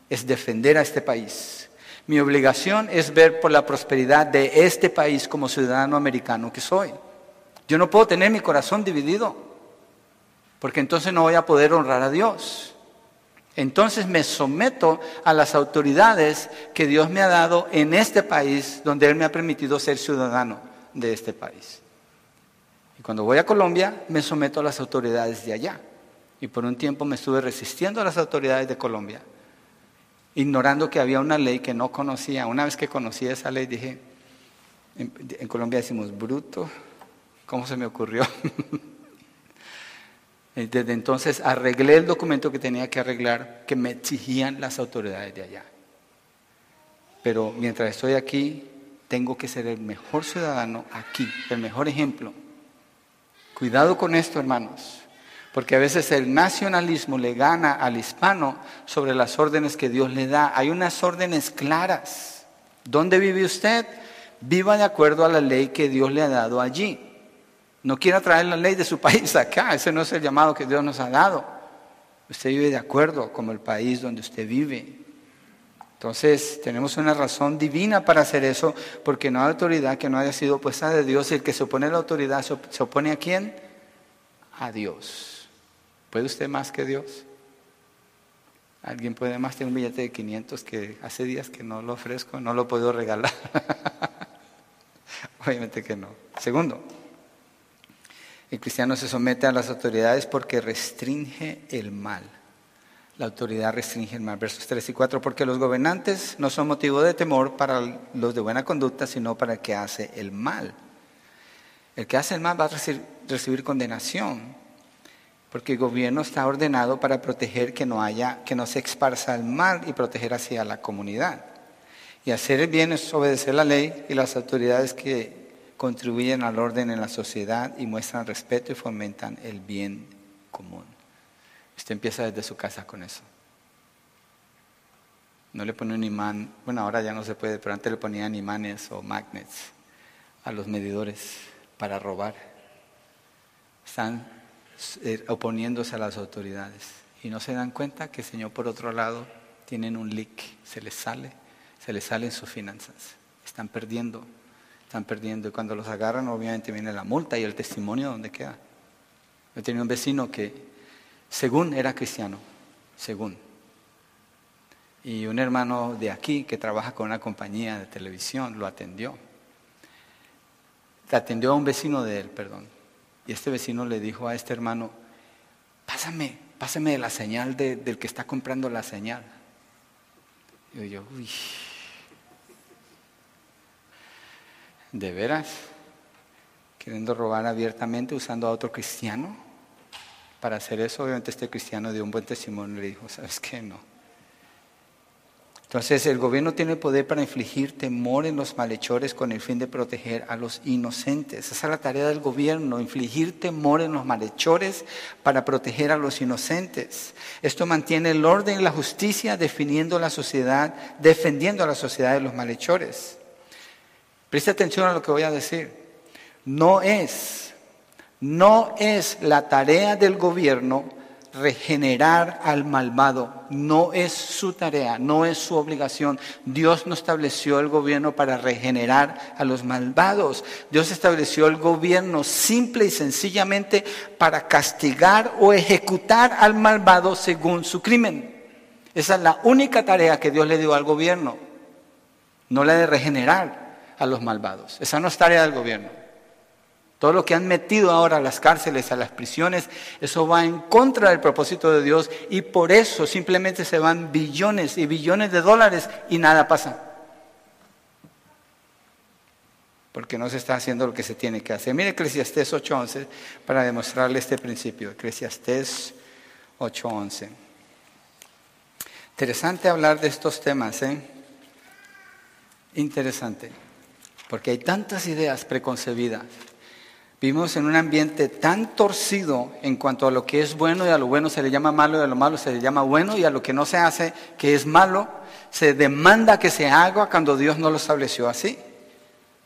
es defender a este país. Mi obligación es ver por la prosperidad de este país como ciudadano americano que soy. Yo no puedo tener mi corazón dividido, porque entonces no voy a poder honrar a Dios. Entonces me someto a las autoridades que Dios me ha dado en este país, donde Él me ha permitido ser ciudadano de este país. Y cuando voy a Colombia, me someto a las autoridades de allá. Y por un tiempo me estuve resistiendo a las autoridades de Colombia, ignorando que había una ley que no conocía. Una vez que conocí esa ley, dije, en, Colombia decimos, bruto, ¿cómo se me ocurrió? Desde entonces arreglé el documento que tenía que arreglar, que me exigían las autoridades de allá. Pero mientras estoy aquí, tengo que ser el mejor ciudadano aquí, el mejor ejemplo. Cuidado con esto, hermanos, porque a veces el nacionalismo le gana al hispano sobre las órdenes que Dios le da. Hay unas órdenes claras. ¿Dónde vive usted? Viva de acuerdo a la ley que Dios le ha dado allí. No quiera traer la ley de su país acá, ese no es el llamado que Dios nos ha dado. Usted vive de acuerdo como el país donde usted vive. Entonces tenemos una razón divina para hacer eso, porque no hay autoridad que no haya sido puesta de Dios. Y el que se opone a la autoridad, ¿se opone a quién? A Dios. ¿Puede usted más que Dios? ¿Alguien puede más? Tengo un billete de 500 que hace días que no lo ofrezco, no lo puedo regalar. Obviamente que no. Segundo, el cristiano se somete a las autoridades porque restringe el mal. La autoridad restringe el mal. Versos 3 y 4, porque los gobernantes no son motivo de temor para los de buena conducta, sino para el que hace el mal. El que hace el mal va a recibir, condenación, porque el gobierno está ordenado para proteger que no haya, que no se esparza el mal y proteger hacia la comunidad. Y hacer el bien es obedecer la ley y las autoridades que contribuyen al orden en la sociedad y muestran respeto y fomentan el bien común. Usted empieza desde su casa con eso. No le pone un imán, bueno, ahora ya no se puede, pero antes le ponían imanes o magnets a los medidores para robar. Están oponiéndose a las autoridades y no se dan cuenta que el Señor por otro lado tienen un leak, se les sale, se les salen sus finanzas, están perdiendo están perdiendo. Y cuando los agarran, obviamente viene la multa y el testimonio donde queda. Yo tenía un vecino que, según era cristiano, según. Y un hermano de aquí que trabaja con una compañía de televisión lo atendió. Atendió a un vecino de él, perdón. Y este vecino le dijo a este hermano, pásame, pásame la señal del que está comprando la señal. Y yo, uy, ¿De veras? Queriendo robar abiertamente usando a otro cristiano. Para hacer eso, obviamente este cristiano dio un buen testimonio y le dijo, ¿sabes qué? No. Entonces el gobierno tiene poder para infligir temor en los malhechores con el fin de proteger a los inocentes. Esa es la tarea del gobierno, infligir temor en los malhechores para proteger a los inocentes. Esto mantiene el orden y la justicia definiendo la sociedad, defendiendo a la sociedad de los malhechores. Preste atención a lo que voy a decir. No es, no es la tarea del gobierno regenerar al malvado. No es su tarea, no es su obligación. Dios no estableció el gobierno para regenerar a los malvados. Dios estableció el gobierno simple y sencillamente para castigar o ejecutar al malvado según su crimen. Esa es la única tarea que Dios le dio al gobierno, no la de regenerar a los malvados. Esa no es tarea del gobierno. Todo lo que han metido ahora a las cárceles, a las prisiones, eso va en contra del propósito de Dios y por eso simplemente se van billones y billones de dólares y nada pasa. Porque no se está haciendo lo que se tiene que hacer. Mire Eclesiastés 8:11 para demostrarle este principio. Eclesiastés 8:11. Interesante hablar de estos temas, ¿eh? Interesante porque hay tantas ideas preconcebidas. Vivimos en un ambiente tan torcido en cuanto a lo que es bueno y a lo bueno se le llama malo y a lo malo se le llama bueno y a lo que no se hace que es malo se demanda que se haga cuando Dios no lo estableció así.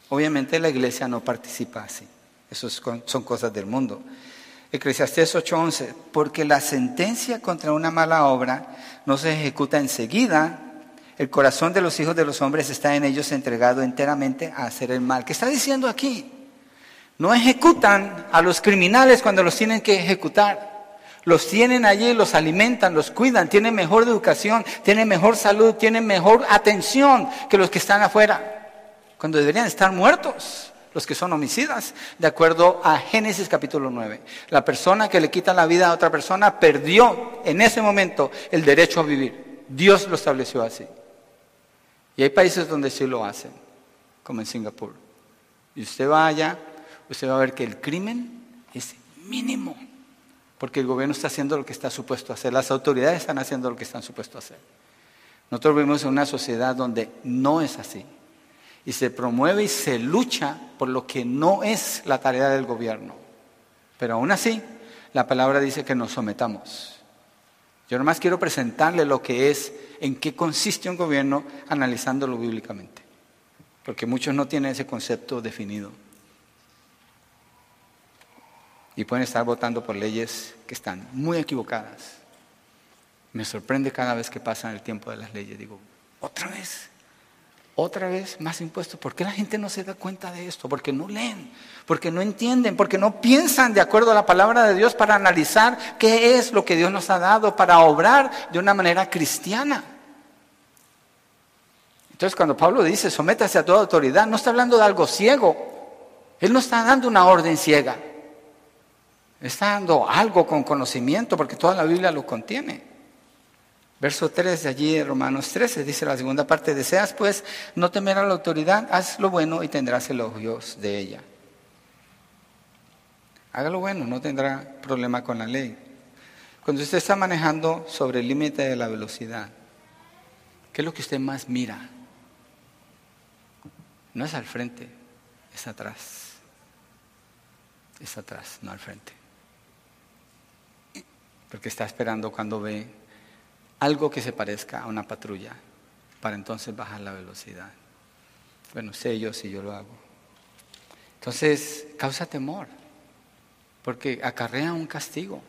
Obviamente la iglesia no participa así. Eso son cosas del mundo. Eclesiastés 8:11, porque la sentencia contra una mala obra no se ejecuta enseguida, el corazón de los hijos de los hombres está en ellos entregado enteramente a hacer el mal. ¿Qué está diciendo aquí? No ejecutan a los criminales cuando los tienen que ejecutar. Los tienen allí, los alimentan, los cuidan, tienen mejor educación, tienen mejor salud, tienen mejor atención que los que están afuera, cuando deberían estar muertos los que son homicidas, de acuerdo a Génesis capítulo 9. La persona que le quita la vida a otra persona perdió en ese momento el derecho a vivir. Dios lo estableció así. Y hay países donde sí lo hacen, como en Singapur. Y usted vaya, usted va a ver que el crimen es mínimo, porque el gobierno está haciendo lo que está supuesto a hacer, las autoridades están haciendo lo que están supuesto a hacer. Nosotros vivimos en una sociedad donde no es así y se promueve y se lucha por lo que no es la tarea del gobierno. Pero aún así, la palabra dice que nos sometamos. Yo nomás quiero presentarle lo que es, en qué consiste un gobierno analizándolo bíblicamente, porque muchos no tienen ese concepto definido. Y pueden estar votando por leyes que están muy equivocadas. Me sorprende cada vez que pasa el tiempo de las leyes. Digo, otra vez, otra vez más impuestos. ¿Por qué la gente no se da cuenta de esto? Porque no leen, porque no entienden, porque no piensan de acuerdo a la palabra de Dios para analizar qué es lo que Dios nos ha dado, para obrar de una manera cristiana. Entonces cuando Pablo dice, sométase a toda autoridad, no está hablando de algo ciego. Él no está dando una orden ciega. Está dando algo con conocimiento, porque toda la Biblia lo contiene. Verso 3 de allí, Romanos 13, dice la segunda parte, deseas pues no temer a la autoridad, haz lo bueno y tendrás elogios de ella. Haga lo bueno, no tendrá problema con la ley. Cuando usted está manejando sobre el límite de la velocidad, ¿qué es lo que usted más mira? No es al frente, es atrás. Es atrás, no al frente. Porque está esperando cuando ve algo que se parezca a una patrulla para entonces bajar la velocidad. Bueno, sé yo si yo lo hago. Entonces, causa temor, porque acarrea un castigo.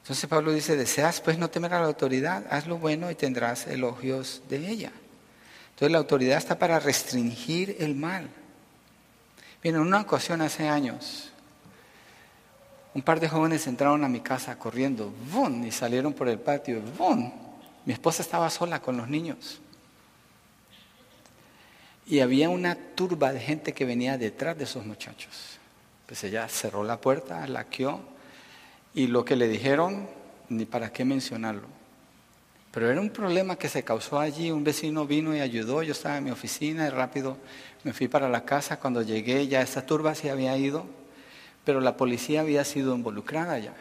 Entonces Pablo dice, deseas pues no temer a la autoridad, haz lo bueno y tendrás elogios de ella. Entonces la autoridad está para restringir el mal. Bien, en una ocasión hace años, un par de jóvenes entraron a mi casa corriendo, ¡bum! y salieron por el patio, ¡bum! Mi esposa estaba sola con los niños. Y había una turba de gente que venía detrás de esos muchachos. Pues ella cerró la puerta, laqueó, y lo que le dijeron, ni para qué mencionarlo. Pero era un problema que se causó allí. Un vecino vino y ayudó. Yo estaba en mi oficina y rápido me fui para la casa. Cuando llegué ya esa turba se había ido pero la policía había sido involucrada ya.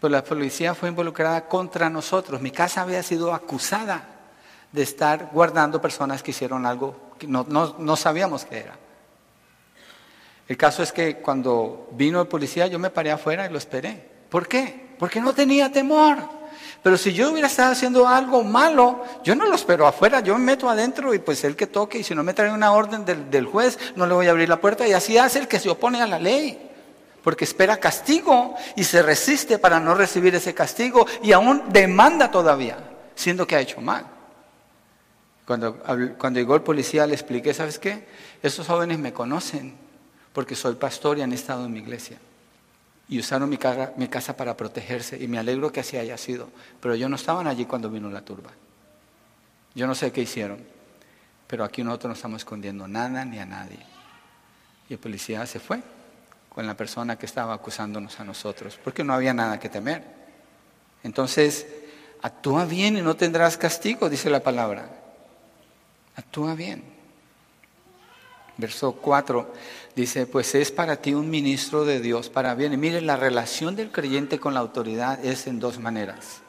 Pues la policía fue involucrada contra nosotros. Mi casa había sido acusada de estar guardando personas que hicieron algo que no, no sabíamos qué era. El caso es que cuando vino el policía yo me paré afuera y lo esperé. ¿Por qué? Porque no tenía temor. Pero si yo hubiera estado haciendo algo malo, yo no lo espero afuera, yo me meto adentro y pues el que toque y si no me trae una orden del, del juez, no le voy a abrir la puerta y así hace el que se opone a la ley porque espera castigo y se resiste para no recibir ese castigo y aún demanda todavía, siendo que ha hecho mal. Cuando, cuando llegó el policía le expliqué, ¿sabes qué? Esos jóvenes me conocen porque soy pastor y han estado en mi iglesia. Y usaron mi, casa para protegerse y me alegro que así haya sido. Pero ellos no estaban allí cuando vino la turba. Yo no sé qué hicieron, pero aquí nosotros no estamos escondiendo nada ni a nadie. Y el policía se fue con la persona que estaba acusándonos a nosotros, porque no había nada que temer. Entonces, actúa bien y no tendrás castigo, dice la palabra. Actúa bien. Verso 4 dice, pues es para ti un ministro de Dios para bien. Y mire, la relación del creyente con la autoridad es en dos maneras.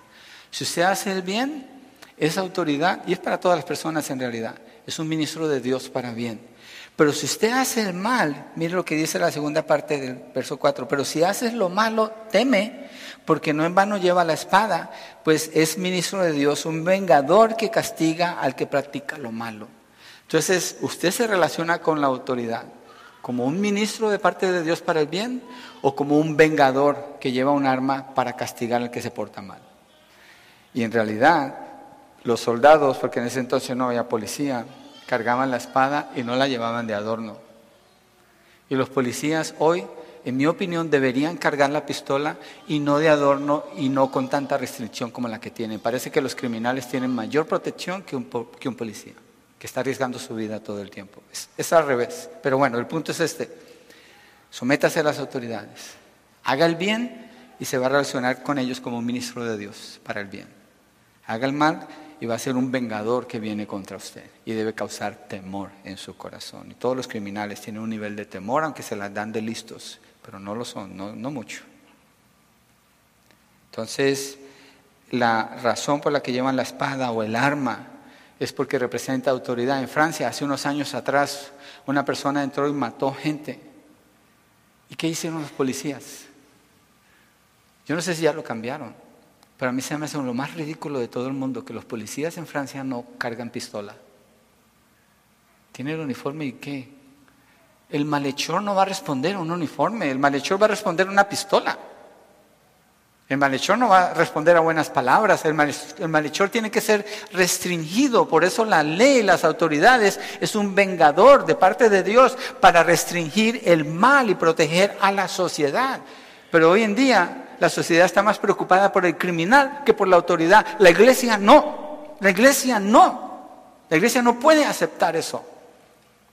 Si usted hace el bien, es autoridad, y es para todas las personas en realidad, es un ministro de Dios para bien. Pero si usted hace el mal, mire lo que dice la segunda parte del verso 4, pero si haces lo malo, teme, porque no en vano lleva la espada, pues es ministro de Dios, un vengador que castiga al que practica lo malo. Entonces, usted se relaciona con la autoridad como un ministro de parte de Dios para el bien o como un vengador que lleva un arma para castigar al que se porta mal. Y en realidad, los soldados, porque en ese entonces no había policía, cargaban la espada y no la llevaban de adorno. Y los policías hoy en mi opinión, deberían cargar la pistola y no de adorno y no con tanta restricción como la que tienen. Parece que los criminales tienen mayor protección que un, que un policía, que está arriesgando su vida todo el tiempo. Es, es al revés. Pero bueno, el punto es este. Sométase a las autoridades. Haga el bien y se va a relacionar con ellos como un ministro de Dios para el bien. Haga el mal y va a ser un vengador que viene contra usted y debe causar temor en su corazón. Y todos los criminales tienen un nivel de temor, aunque se las dan de listos, pero no lo son, no, mucho. Entonces, la razón por la que llevan la espada o el arma es porque representa autoridad. En Francia, hace unos años atrás, una persona entró y mató gente. ¿Y qué hicieron los policías? Yo no sé si ya lo cambiaron. Pero a mí se me hace lo más ridículo de todo el mundo que los policías en Francia no cargan pistola. Tiene el uniforme y qué? El malhechor no va a responder a un uniforme, el malhechor va a responder a una pistola. El malhechor no va a responder a buenas palabras, el malhechor, el malhechor, tiene que ser restringido, por eso la ley, las autoridades, es un vengador de parte de Dios para restringir el mal y proteger a la sociedad. Pero hoy en día la sociedad está más preocupada por el criminal que por la autoridad. La iglesia no. La iglesia no. La iglesia no puede aceptar eso.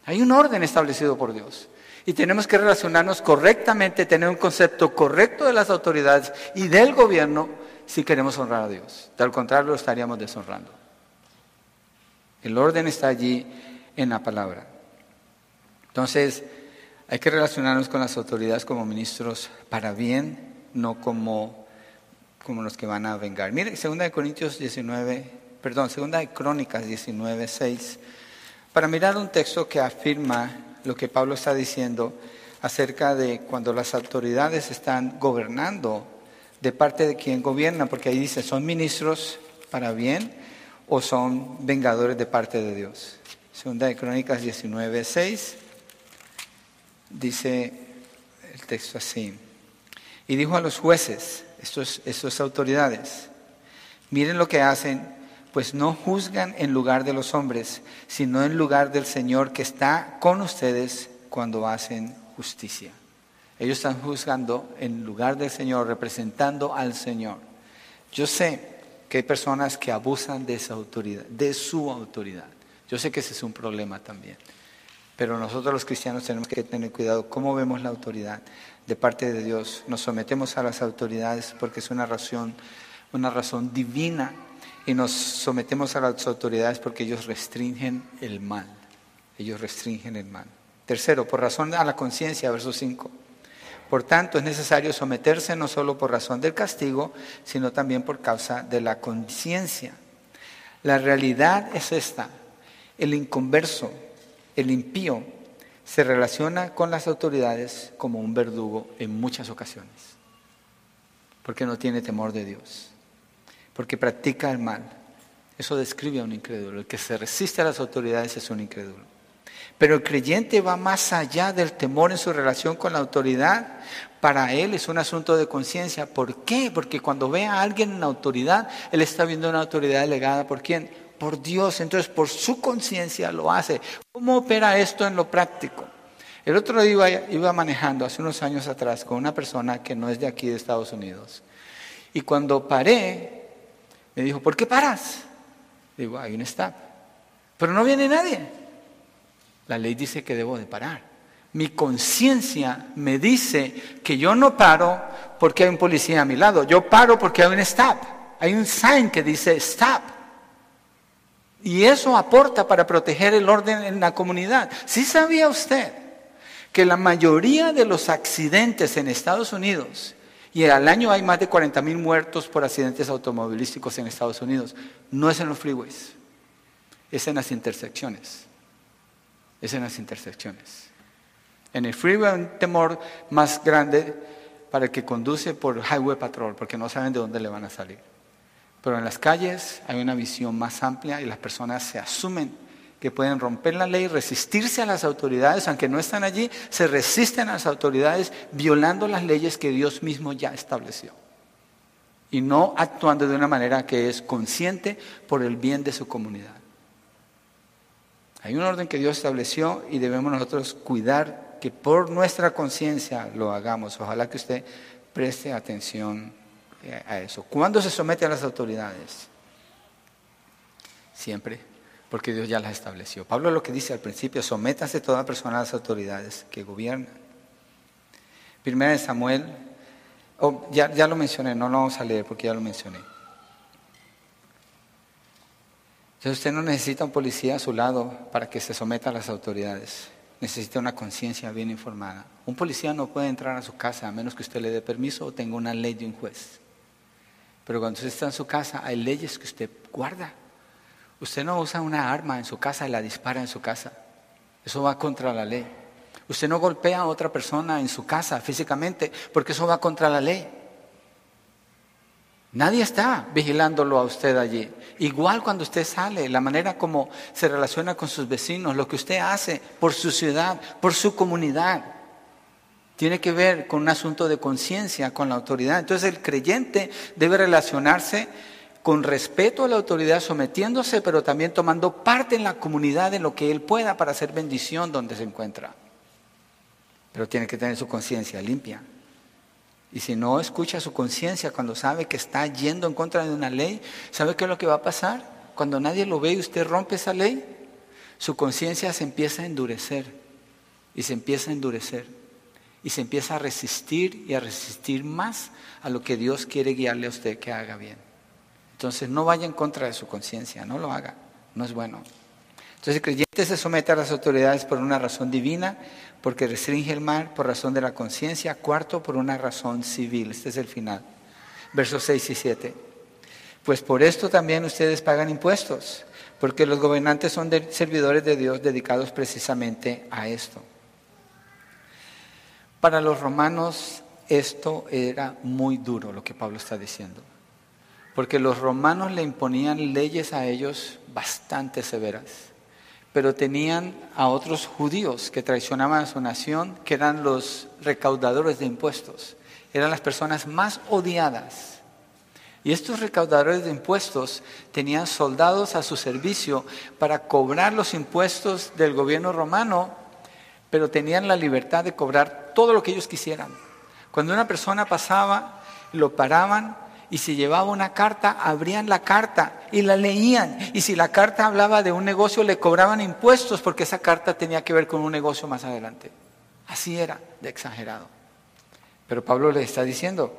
Hay un orden establecido por Dios. Y tenemos que relacionarnos correctamente, tener un concepto correcto de las autoridades y del gobierno si queremos honrar a Dios. De al contrario, lo estaríamos deshonrando. El orden está allí en la palabra. Entonces, hay que relacionarnos con las autoridades como ministros para bien no como, como los que van a vengar. Mire, segunda de Corintios 19, perdón, segunda de Crónicas 19, 6, para mirar un texto que afirma lo que Pablo está diciendo acerca de cuando las autoridades están gobernando, de parte de quien gobierna, porque ahí dice, ¿son ministros para bien o son vengadores de parte de Dios? Segunda de Crónicas 19, 6, dice el texto así. Y dijo a los jueces, estos, estos autoridades, miren lo que hacen, pues no juzgan en lugar de los hombres, sino en lugar del Señor que está con ustedes cuando hacen justicia. Ellos están juzgando en lugar del Señor, representando al Señor. Yo sé que hay personas que abusan de esa autoridad, de su autoridad. Yo sé que ese es un problema también. Pero nosotros los cristianos tenemos que tener cuidado cómo vemos la autoridad de parte de Dios. Nos sometemos a las autoridades porque es una razón, una razón divina y nos sometemos a las autoridades porque ellos restringen el mal. Ellos restringen el mal. Tercero, por razón a la conciencia, verso 5. Por tanto, es necesario someterse no solo por razón del castigo, sino también por causa de la conciencia. La realidad es esta. El inconverso, el impío, se relaciona con las autoridades como un verdugo en muchas ocasiones, porque no tiene temor de Dios, porque practica el mal. Eso describe a un incrédulo. El que se resiste a las autoridades es un incrédulo. Pero el creyente va más allá del temor en su relación con la autoridad. Para él es un asunto de conciencia. ¿Por qué? Porque cuando ve a alguien en autoridad, él está viendo una autoridad delegada por quién? Por Dios, entonces por su conciencia lo hace. ¿Cómo opera esto en lo práctico? El otro día iba, manejando hace unos años atrás con una persona que no es de aquí de Estados Unidos. Y cuando paré, me dijo, ¿por qué paras? Digo, hay un stop. Pero no viene nadie. La ley dice que debo de parar. Mi conciencia me dice que yo no paro porque hay un policía a mi lado. Yo paro porque hay un stop. Hay un sign que dice stop. Y eso aporta para proteger el orden en la comunidad. ¿Sí sabía usted que la mayoría de los accidentes en Estados Unidos, y al año hay más de 40 mil muertos por accidentes automovilísticos en Estados Unidos, no es en los freeways, es en las intersecciones. Es en las intersecciones. En el freeway hay un temor más grande para el que conduce por highway patrol, porque no saben de dónde le van a salir. Pero en las calles hay una visión más amplia y las personas se asumen que pueden romper la ley, resistirse a las autoridades, aunque no están allí, se resisten a las autoridades violando las leyes que Dios mismo ya estableció. Y no actuando de una manera que es consciente por el bien de su comunidad. Hay un orden que Dios estableció y debemos nosotros cuidar que por nuestra conciencia lo hagamos. Ojalá que usted preste atención a eso. ¿Cuándo se somete a las autoridades? Siempre, porque Dios ya las estableció. Pablo lo que dice al principio, sométase toda persona a las autoridades que gobiernan. Primera de Samuel, oh, ya, ya lo mencioné, no lo vamos a leer porque ya lo mencioné. Entonces usted no necesita un policía a su lado para que se someta a las autoridades. Necesita una conciencia bien informada. Un policía no puede entrar a su casa a menos que usted le dé permiso o tenga una ley de un juez. Pero cuando usted está en su casa hay leyes que usted guarda. Usted no usa una arma en su casa y la dispara en su casa. Eso va contra la ley. Usted no golpea a otra persona en su casa físicamente porque eso va contra la ley. Nadie está vigilándolo a usted allí. Igual cuando usted sale, la manera como se relaciona con sus vecinos, lo que usted hace por su ciudad, por su comunidad, tiene que ver con un asunto de conciencia, con la autoridad. Entonces el creyente debe relacionarse con respeto a la autoridad, sometiéndose, pero también tomando parte en la comunidad en lo que él pueda para hacer bendición donde se encuentra. Pero tiene que tener su conciencia limpia. Y si no escucha su conciencia cuando sabe que está yendo en contra de una ley, ¿sabe qué es lo que va a pasar? Cuando nadie lo ve y usted rompe esa ley, su conciencia se empieza a endurecer y se empieza a endurecer y se empieza a resistir y a resistir más a lo que Dios quiere guiarle a usted que haga bien. Entonces no vaya en contra de su conciencia, no lo haga, no es bueno. Entonces el creyente se somete a las autoridades por una razón divina, porque restringe el mal por razón de la conciencia. Cuarto, por una razón civil. Este es el final. Versos 6 y 7. Pues por esto también ustedes pagan impuestos, porque los gobernantes son servidores de Dios dedicados precisamente a esto. Para los romanos esto era muy duro lo que Pablo está diciendo, porque los romanos le imponían leyes a ellos bastante severas pero tenían a otros judíos que traicionaban a su nación, que eran los recaudadores de impuestos. Eran las personas más odiadas. Y estos recaudadores de impuestos tenían soldados a su servicio para cobrar los impuestos del gobierno romano, pero tenían la libertad de cobrar todo lo que ellos quisieran. Cuando una persona pasaba, lo paraban y si llevaba una carta, abrían la carta y la leían. Y si la carta hablaba de un negocio, le cobraban impuestos porque esa carta tenía que ver con un negocio más adelante. Así era de exagerado. Pero Pablo le está diciendo,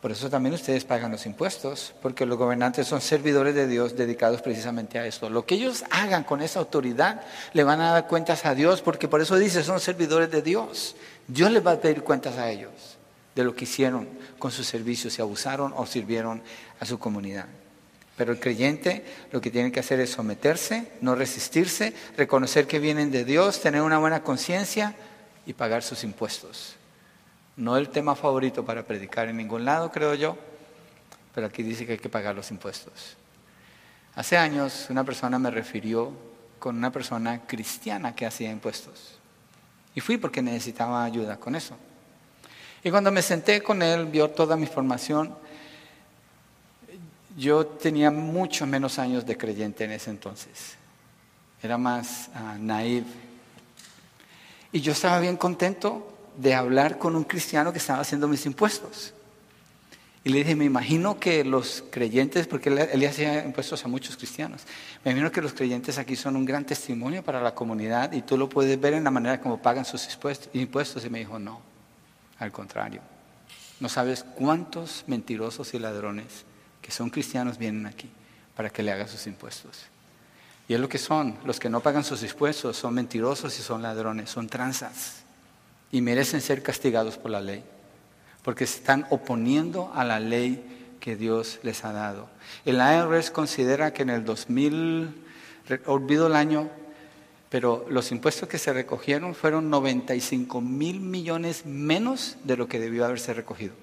por eso también ustedes pagan los impuestos, porque los gobernantes son servidores de Dios dedicados precisamente a esto. Lo que ellos hagan con esa autoridad le van a dar cuentas a Dios, porque por eso dice, son servidores de Dios. Dios les va a pedir cuentas a ellos de lo que hicieron con sus servicios, si abusaron o sirvieron a su comunidad. Pero el creyente lo que tiene que hacer es someterse, no resistirse, reconocer que vienen de Dios, tener una buena conciencia y pagar sus impuestos. No el tema favorito para predicar en ningún lado, creo yo, pero aquí dice que hay que pagar los impuestos. Hace años una persona me refirió con una persona cristiana que hacía impuestos. Y fui porque necesitaba ayuda con eso. Y cuando me senté con él, vio toda mi formación. Yo tenía muchos menos años de creyente en ese entonces. Era más uh, naive. Y yo estaba bien contento de hablar con un cristiano que estaba haciendo mis impuestos. Y le dije, me imagino que los creyentes, porque él, él, hacía impuestos a muchos cristianos, me imagino que los creyentes aquí son un gran testimonio para la comunidad y tú lo puedes ver en la manera como pagan sus impuestos. Y me dijo, no, al contrario, no sabes cuántos mentirosos y ladrones que son cristianos vienen aquí para que le haga sus impuestos. Y es lo que son, los que no pagan sus impuestos son mentirosos y son ladrones, son tranzas y merecen ser castigados por la ley, porque se están oponiendo a la ley que Dios les ha dado. El IRS considera que en el 2000, olvido el año, pero los impuestos que se recogieron fueron 95 mil millones menos de lo que debió haberse recogido.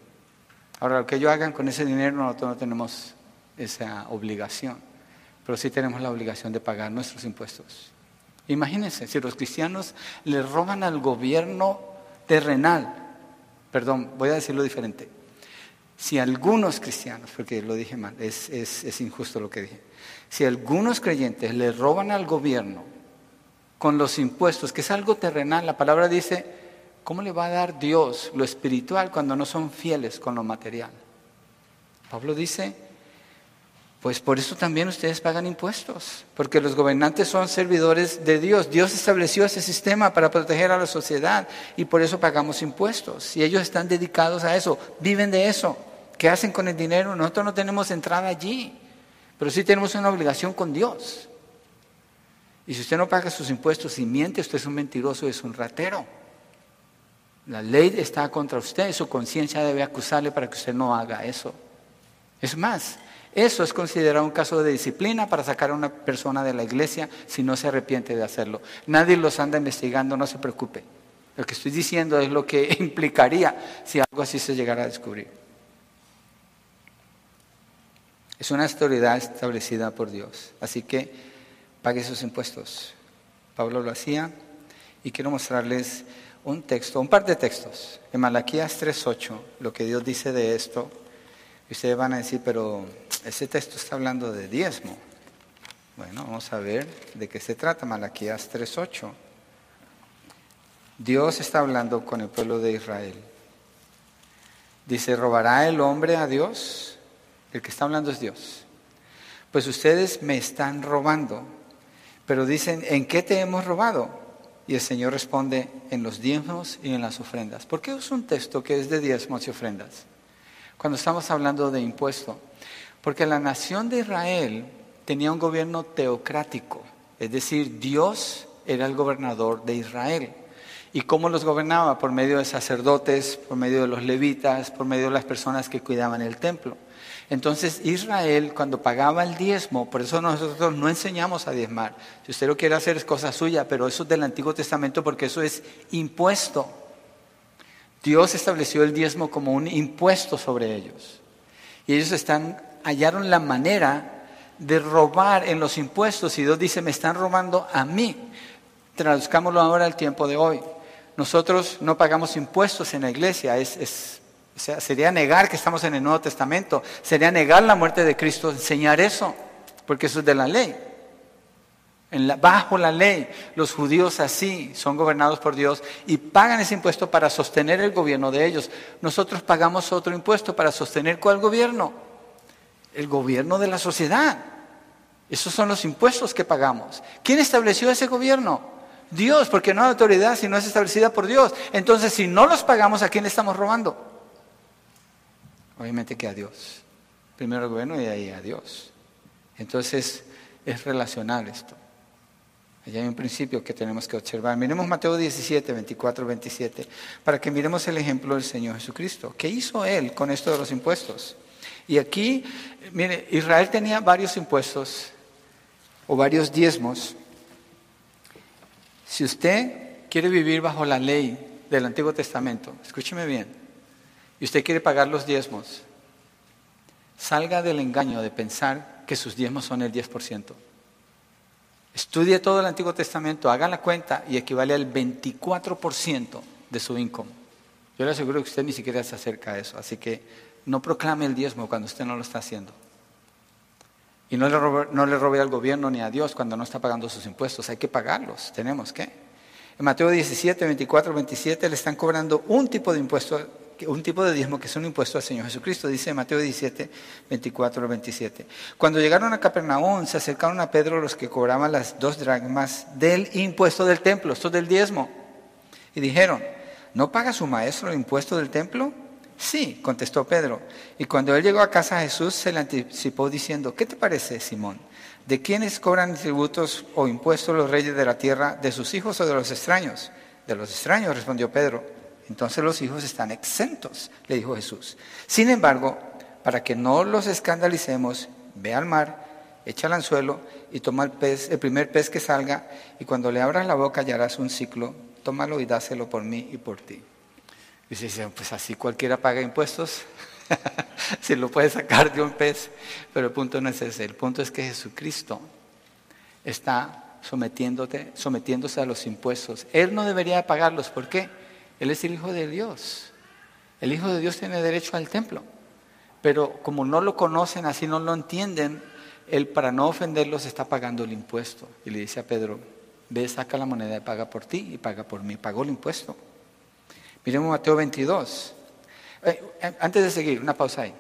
Ahora, lo que ellos hagan con ese dinero, nosotros no tenemos esa obligación, pero sí tenemos la obligación de pagar nuestros impuestos. Imagínense, si los cristianos le roban al gobierno terrenal, perdón, voy a decirlo diferente, si algunos cristianos, porque lo dije mal, es, es injusto lo que dije, si algunos creyentes le roban al gobierno con los impuestos, que es algo terrenal. La palabra dice ¿cómo le va a dar Dios lo espiritual cuando no son fieles con lo material? Pablo dice, pues por eso también ustedes pagan impuestos, porque los gobernantes son servidores de Dios. Dios estableció ese sistema para proteger a la sociedad y por eso pagamos impuestos. Y ellos están dedicados a eso, viven de eso. ¿Qué hacen con el dinero? Nosotros no tenemos entrada allí, pero sí tenemos una obligación con Dios. Y si usted no paga sus impuestos y miente, usted es un mentiroso es un ratero. La ley está contra usted su conciencia debe acusarle para que usted no haga eso. Es más, eso es considerado un caso de disciplina para sacar a una persona de la iglesia si no se arrepiente de hacerlo. Nadie los anda investigando, no se preocupe. Lo que estoy diciendo es lo que implicaría si algo así se llegara a descubrir. Es una autoridad establecida por Dios. Así que pague sus impuestos. Pablo lo hacía y quiero mostrarles un texto, un par de textos. En Malaquías 3.8, lo que Dios dice de esto ustedes van a decir, pero ese texto está hablando de diezmo. Bueno, vamos a ver de qué se trata Malaquías 3.8. Dios está hablando con el pueblo de Israel. Dice, ¿robará el hombre a Dios? El que está hablando es Dios. Pues ustedes me están robando. Pero dicen, ¿en qué te hemos robado? Y el Señor responde, en los diezmos y en las ofrendas. ¿Por qué es un texto que es de diezmos y ofrendas? Cuando estamos hablando de impuesto. Porque la nación de Israel tenía un gobierno teocrático, es decir, Dios era el gobernador de Israel. ¿Y cómo los gobernaba? Por medio de sacerdotes, por medio de los levitas, por medio de las personas que cuidaban el templo. Entonces Israel cuando pagaba el diezmo, por eso nosotros no enseñamos a diezmar. Si usted lo quiere hacer es cosa suya, pero eso es del Antiguo Testamento porque eso es impuesto. Dios estableció el diezmo como un impuesto sobre ellos. Y ellos están, hallaron la manera de robar en los impuestos. Y Dios dice, me están robando a mí. Traduzcámoslo ahora al tiempo de hoy. Nosotros no pagamos impuestos en la iglesia. Es, sería negar que estamos en el Nuevo Testamento. Sería negar la muerte de Cristo, enseñar eso. Porque eso es de la ley bajo la ley, los judíos así son gobernados por Dios y pagan ese impuesto para sostener el gobierno de ellos. Nosotros pagamos otro impuesto para sostener cuál gobierno? El gobierno de la sociedad. Esos son los impuestos que pagamos. ¿Quién estableció ese gobierno? Dios, porque no hay autoridad si no es establecida por Dios. Entonces, si no los pagamos, ¿a quién le estamos robando? Obviamente que a Dios. Primero el gobierno y ahí a Dios. Entonces, es relacional esto. Allá hay un principio que tenemos que observar. Miremos Mateo 17, 24, 27, para que miremos el ejemplo del Señor Jesucristo. ¿Qué hizo Él con esto de los impuestos? Y aquí, mire, Israel tenía varios impuestos o varios diezmos. Si usted quiere vivir bajo la ley del Antiguo Testamento, escúcheme bien, y usted quiere pagar los diezmos, salga del engaño de pensar que sus diezmos son el 10%. Estudie todo el Antiguo Testamento, haga la cuenta y equivale al 24% de su income. Yo le aseguro que usted ni siquiera se acerca a eso, así que no proclame el diezmo cuando usted no lo está haciendo. Y no le, robe, no le robe al gobierno ni a Dios cuando no está pagando sus impuestos, hay que pagarlos, tenemos que. En Mateo 17, 24, 27 le están cobrando un tipo de impuesto un tipo de diezmo que es un impuesto al Señor Jesucristo, dice Mateo 17, 24 27. Cuando llegaron a Capernaum, se acercaron a Pedro los que cobraban las dos dragmas del impuesto del templo, esto del diezmo, y dijeron, ¿no paga su maestro el impuesto del templo? Sí, contestó Pedro. Y cuando él llegó a casa, Jesús se le anticipó diciendo, ¿qué te parece, Simón? ¿De quiénes cobran tributos o impuestos los reyes de la tierra? ¿De sus hijos o de los extraños? De los extraños, respondió Pedro. Entonces los hijos están exentos, le dijo Jesús. Sin embargo, para que no los escandalicemos, ve al mar, echa el anzuelo y toma el pez, el primer pez que salga, y cuando le abras la boca hallarás un ciclo, tómalo y dáselo por mí y por ti. Y dice, pues así cualquiera paga impuestos, se lo puede sacar de un pez, pero el punto no es ese, el punto es que Jesucristo está sometiéndote, sometiéndose a los impuestos. Él no debería pagarlos, ¿por qué? Él es el Hijo de Dios. El Hijo de Dios tiene derecho al templo. Pero como no lo conocen, así no lo entienden, él para no ofenderlos está pagando el impuesto. Y le dice a Pedro, ve, saca la moneda y paga por ti y paga por mí. Pagó el impuesto. Miremos Mateo 22. Eh, eh, antes de seguir, una pausa ahí.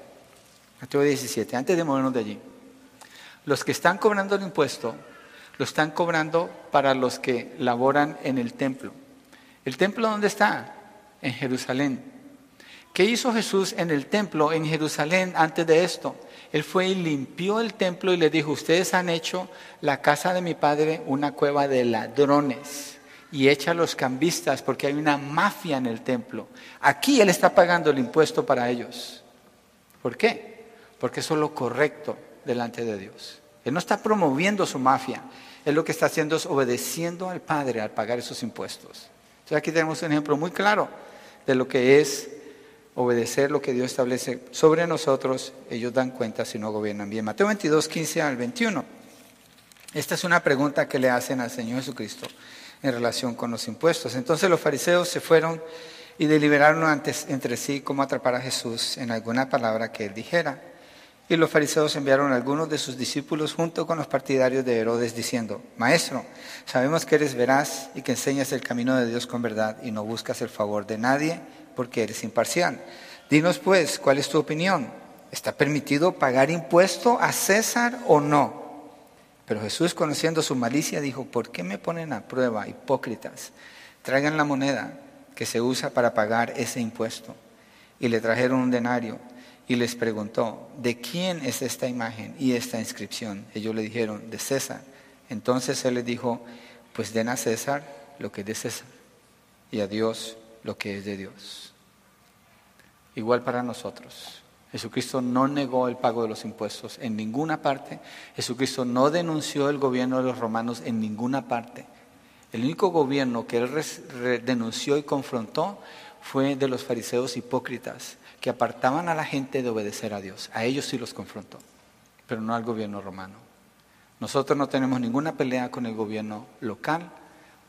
Mateo 17, antes de movernos de allí. Los que están cobrando el impuesto, lo están cobrando para los que laboran en el templo. ¿El templo dónde está? En Jerusalén. ¿Qué hizo Jesús en el templo en Jerusalén antes de esto? Él fue y limpió el templo y le dijo, ustedes han hecho la casa de mi padre una cueva de ladrones y echa a los cambistas porque hay una mafia en el templo. Aquí Él está pagando el impuesto para ellos. ¿Por qué? Porque eso es lo correcto delante de Dios. Él no está promoviendo su mafia. Él lo que está haciendo es obedeciendo al Padre al pagar esos impuestos. Aquí tenemos un ejemplo muy claro de lo que es obedecer lo que Dios establece sobre nosotros. Ellos dan cuenta si no gobiernan bien. Mateo 22, 15 al 21. Esta es una pregunta que le hacen al Señor Jesucristo en relación con los impuestos. Entonces los fariseos se fueron y deliberaron antes, entre sí cómo atrapar a Jesús en alguna palabra que él dijera. Y los fariseos enviaron a algunos de sus discípulos junto con los partidarios de Herodes diciendo, Maestro, sabemos que eres veraz y que enseñas el camino de Dios con verdad y no buscas el favor de nadie porque eres imparcial. Dinos pues, ¿cuál es tu opinión? ¿Está permitido pagar impuesto a César o no? Pero Jesús, conociendo su malicia, dijo, ¿por qué me ponen a prueba, hipócritas? Traigan la moneda que se usa para pagar ese impuesto. Y le trajeron un denario y les preguntó, ¿de quién es esta imagen y esta inscripción? Ellos le dijeron, de César. Entonces él les dijo, pues den a César lo que es de César y a Dios lo que es de Dios. Igual para nosotros. Jesucristo no negó el pago de los impuestos en ninguna parte. Jesucristo no denunció el gobierno de los romanos en ninguna parte. El único gobierno que él denunció y confrontó fue de los fariseos hipócritas que apartaban a la gente de obedecer a Dios. A ellos sí los confrontó, pero no al gobierno romano. Nosotros no tenemos ninguna pelea con el gobierno local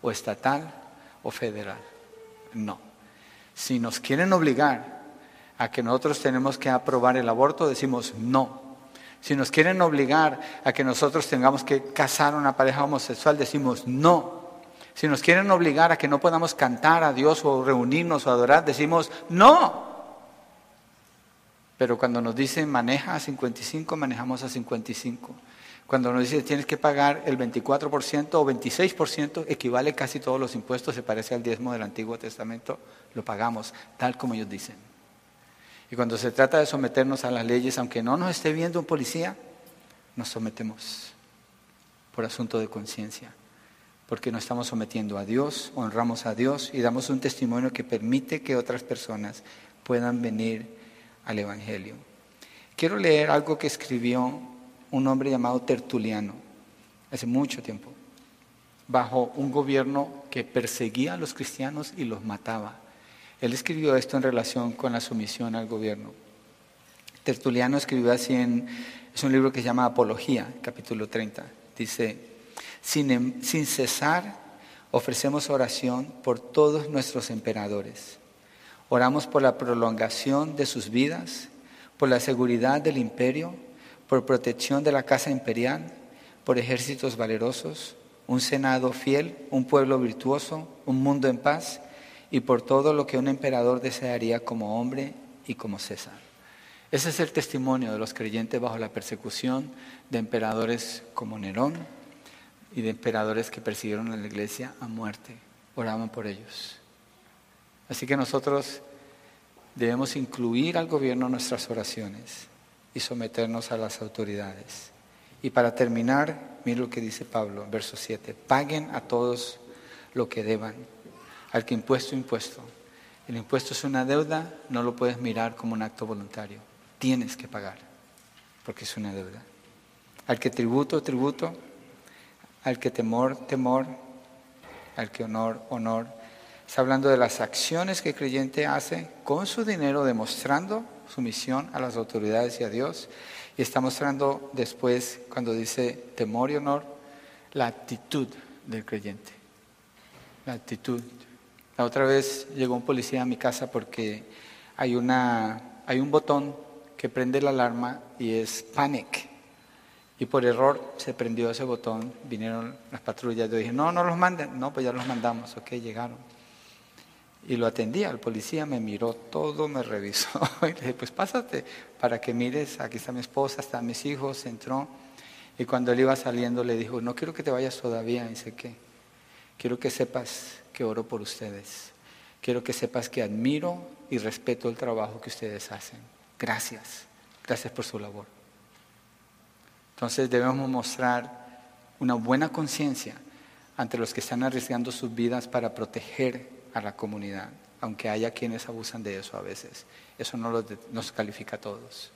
o estatal o federal. No. Si nos quieren obligar a que nosotros tenemos que aprobar el aborto, decimos no. Si nos quieren obligar a que nosotros tengamos que casar a una pareja homosexual, decimos no. Si nos quieren obligar a que no podamos cantar a Dios o reunirnos o adorar, decimos no. Pero cuando nos dicen maneja a 55, manejamos a 55. Cuando nos dicen tienes que pagar el 24% o 26%, equivale casi todos los impuestos, se parece al diezmo del Antiguo Testamento, lo pagamos, tal como ellos dicen. Y cuando se trata de someternos a las leyes, aunque no nos esté viendo un policía, nos sometemos por asunto de conciencia, porque nos estamos sometiendo a Dios, honramos a Dios y damos un testimonio que permite que otras personas puedan venir al Evangelio. Quiero leer algo que escribió un hombre llamado Tertuliano hace mucho tiempo, bajo un gobierno que perseguía a los cristianos y los mataba. Él escribió esto en relación con la sumisión al gobierno. Tertuliano escribió así en, es un libro que se llama Apología, capítulo 30. Dice, sin, em, sin cesar ofrecemos oración por todos nuestros emperadores Oramos por la prolongación de sus vidas, por la seguridad del imperio, por protección de la casa imperial, por ejércitos valerosos, un senado fiel, un pueblo virtuoso, un mundo en paz y por todo lo que un emperador desearía como hombre y como César. Ese es el testimonio de los creyentes bajo la persecución de emperadores como Nerón y de emperadores que persiguieron a la iglesia a muerte. Oraban por ellos. Así que nosotros debemos incluir al gobierno en nuestras oraciones y someternos a las autoridades. Y para terminar, mire lo que dice Pablo, verso 7, paguen a todos lo que deban, al que impuesto, impuesto. El impuesto es una deuda, no lo puedes mirar como un acto voluntario, tienes que pagar, porque es una deuda. Al que tributo, tributo, al que temor, temor, al que honor, honor. Está hablando de las acciones que el creyente hace con su dinero, demostrando su misión a las autoridades y a Dios. Y está mostrando después, cuando dice temor y honor, la actitud del creyente. La actitud. La otra vez llegó un policía a mi casa porque hay, una, hay un botón que prende la alarma y es panic. Y por error se prendió ese botón, vinieron las patrullas. Yo dije, no, no los manden. No, pues ya los mandamos, ok, llegaron. Y lo atendía, el policía me miró todo, me revisó. Y le dije, pues pásate para que mires, aquí está mi esposa, están mis hijos, entró. Y cuando él iba saliendo le dijo, no quiero que te vayas todavía. Y dice, ¿qué? Quiero que sepas que oro por ustedes. Quiero que sepas que admiro y respeto el trabajo que ustedes hacen. Gracias. Gracias por su labor. Entonces debemos mostrar una buena conciencia ante los que están arriesgando sus vidas para proteger a la comunidad, aunque haya quienes abusan de eso a veces. Eso no nos califica a todos.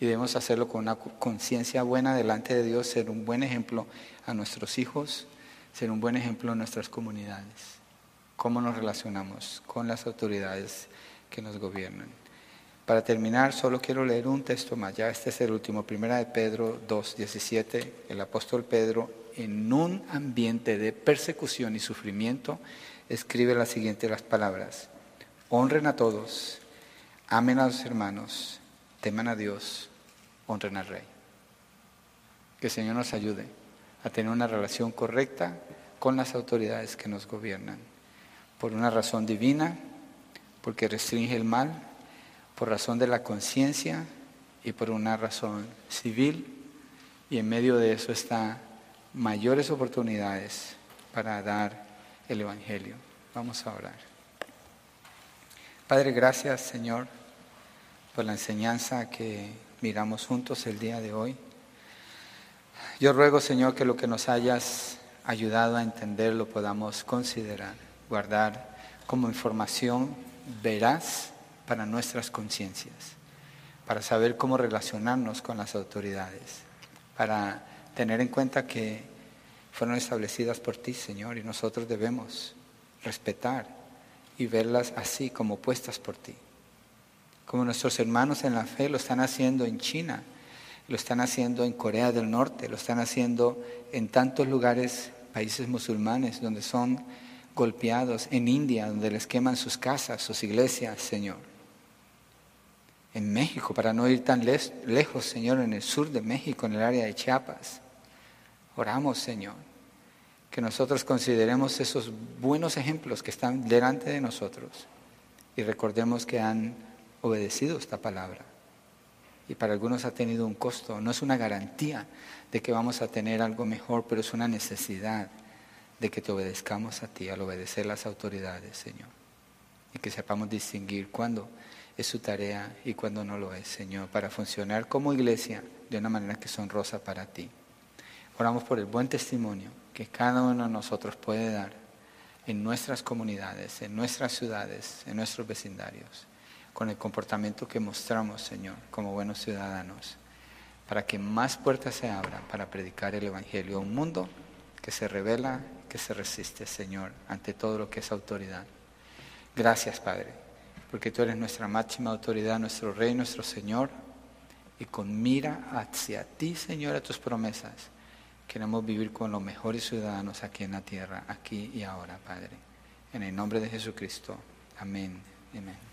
Y debemos hacerlo con una conciencia buena delante de Dios, ser un buen ejemplo a nuestros hijos, ser un buen ejemplo en nuestras comunidades. Cómo nos relacionamos con las autoridades que nos gobiernan. Para terminar, solo quiero leer un texto más, ya este es el último, primera de Pedro 2, 17, el apóstol Pedro, en un ambiente de persecución y sufrimiento, escribe las siguientes palabras, honren a todos, amen a los hermanos, teman a Dios, honren al Rey. Que el Señor nos ayude a tener una relación correcta con las autoridades que nos gobiernan, por una razón divina, porque restringe el mal, por razón de la conciencia y por una razón civil, y en medio de eso están mayores oportunidades para dar el Evangelio. Vamos a orar. Padre, gracias Señor por la enseñanza que miramos juntos el día de hoy. Yo ruego Señor que lo que nos hayas ayudado a entender lo podamos considerar, guardar como información veraz para nuestras conciencias, para saber cómo relacionarnos con las autoridades, para tener en cuenta que fueron establecidas por ti, Señor, y nosotros debemos respetar y verlas así como puestas por ti. Como nuestros hermanos en la fe lo están haciendo en China, lo están haciendo en Corea del Norte, lo están haciendo en tantos lugares, países musulmanes, donde son golpeados, en India, donde les queman sus casas, sus iglesias, Señor en México, para no ir tan lejos, Señor, en el sur de México, en el área de Chiapas. Oramos, Señor, que nosotros consideremos esos buenos ejemplos que están delante de nosotros y recordemos que han obedecido esta palabra. Y para algunos ha tenido un costo, no es una garantía de que vamos a tener algo mejor, pero es una necesidad de que te obedezcamos a ti al obedecer las autoridades, Señor. Y que sepamos distinguir cuándo es su tarea y cuando no lo es, Señor, para funcionar como iglesia de una manera que es honrosa para ti. Oramos por el buen testimonio que cada uno de nosotros puede dar en nuestras comunidades, en nuestras ciudades, en nuestros vecindarios, con el comportamiento que mostramos, Señor, como buenos ciudadanos, para que más puertas se abran para predicar el Evangelio a un mundo que se revela, que se resiste, Señor, ante todo lo que es autoridad. Gracias, Padre porque tú eres nuestra máxima autoridad, nuestro Rey, nuestro Señor, y con mira hacia ti, Señor, a tus promesas, queremos vivir con los mejores ciudadanos aquí en la tierra, aquí y ahora, Padre. En el nombre de Jesucristo. Amén. Amén.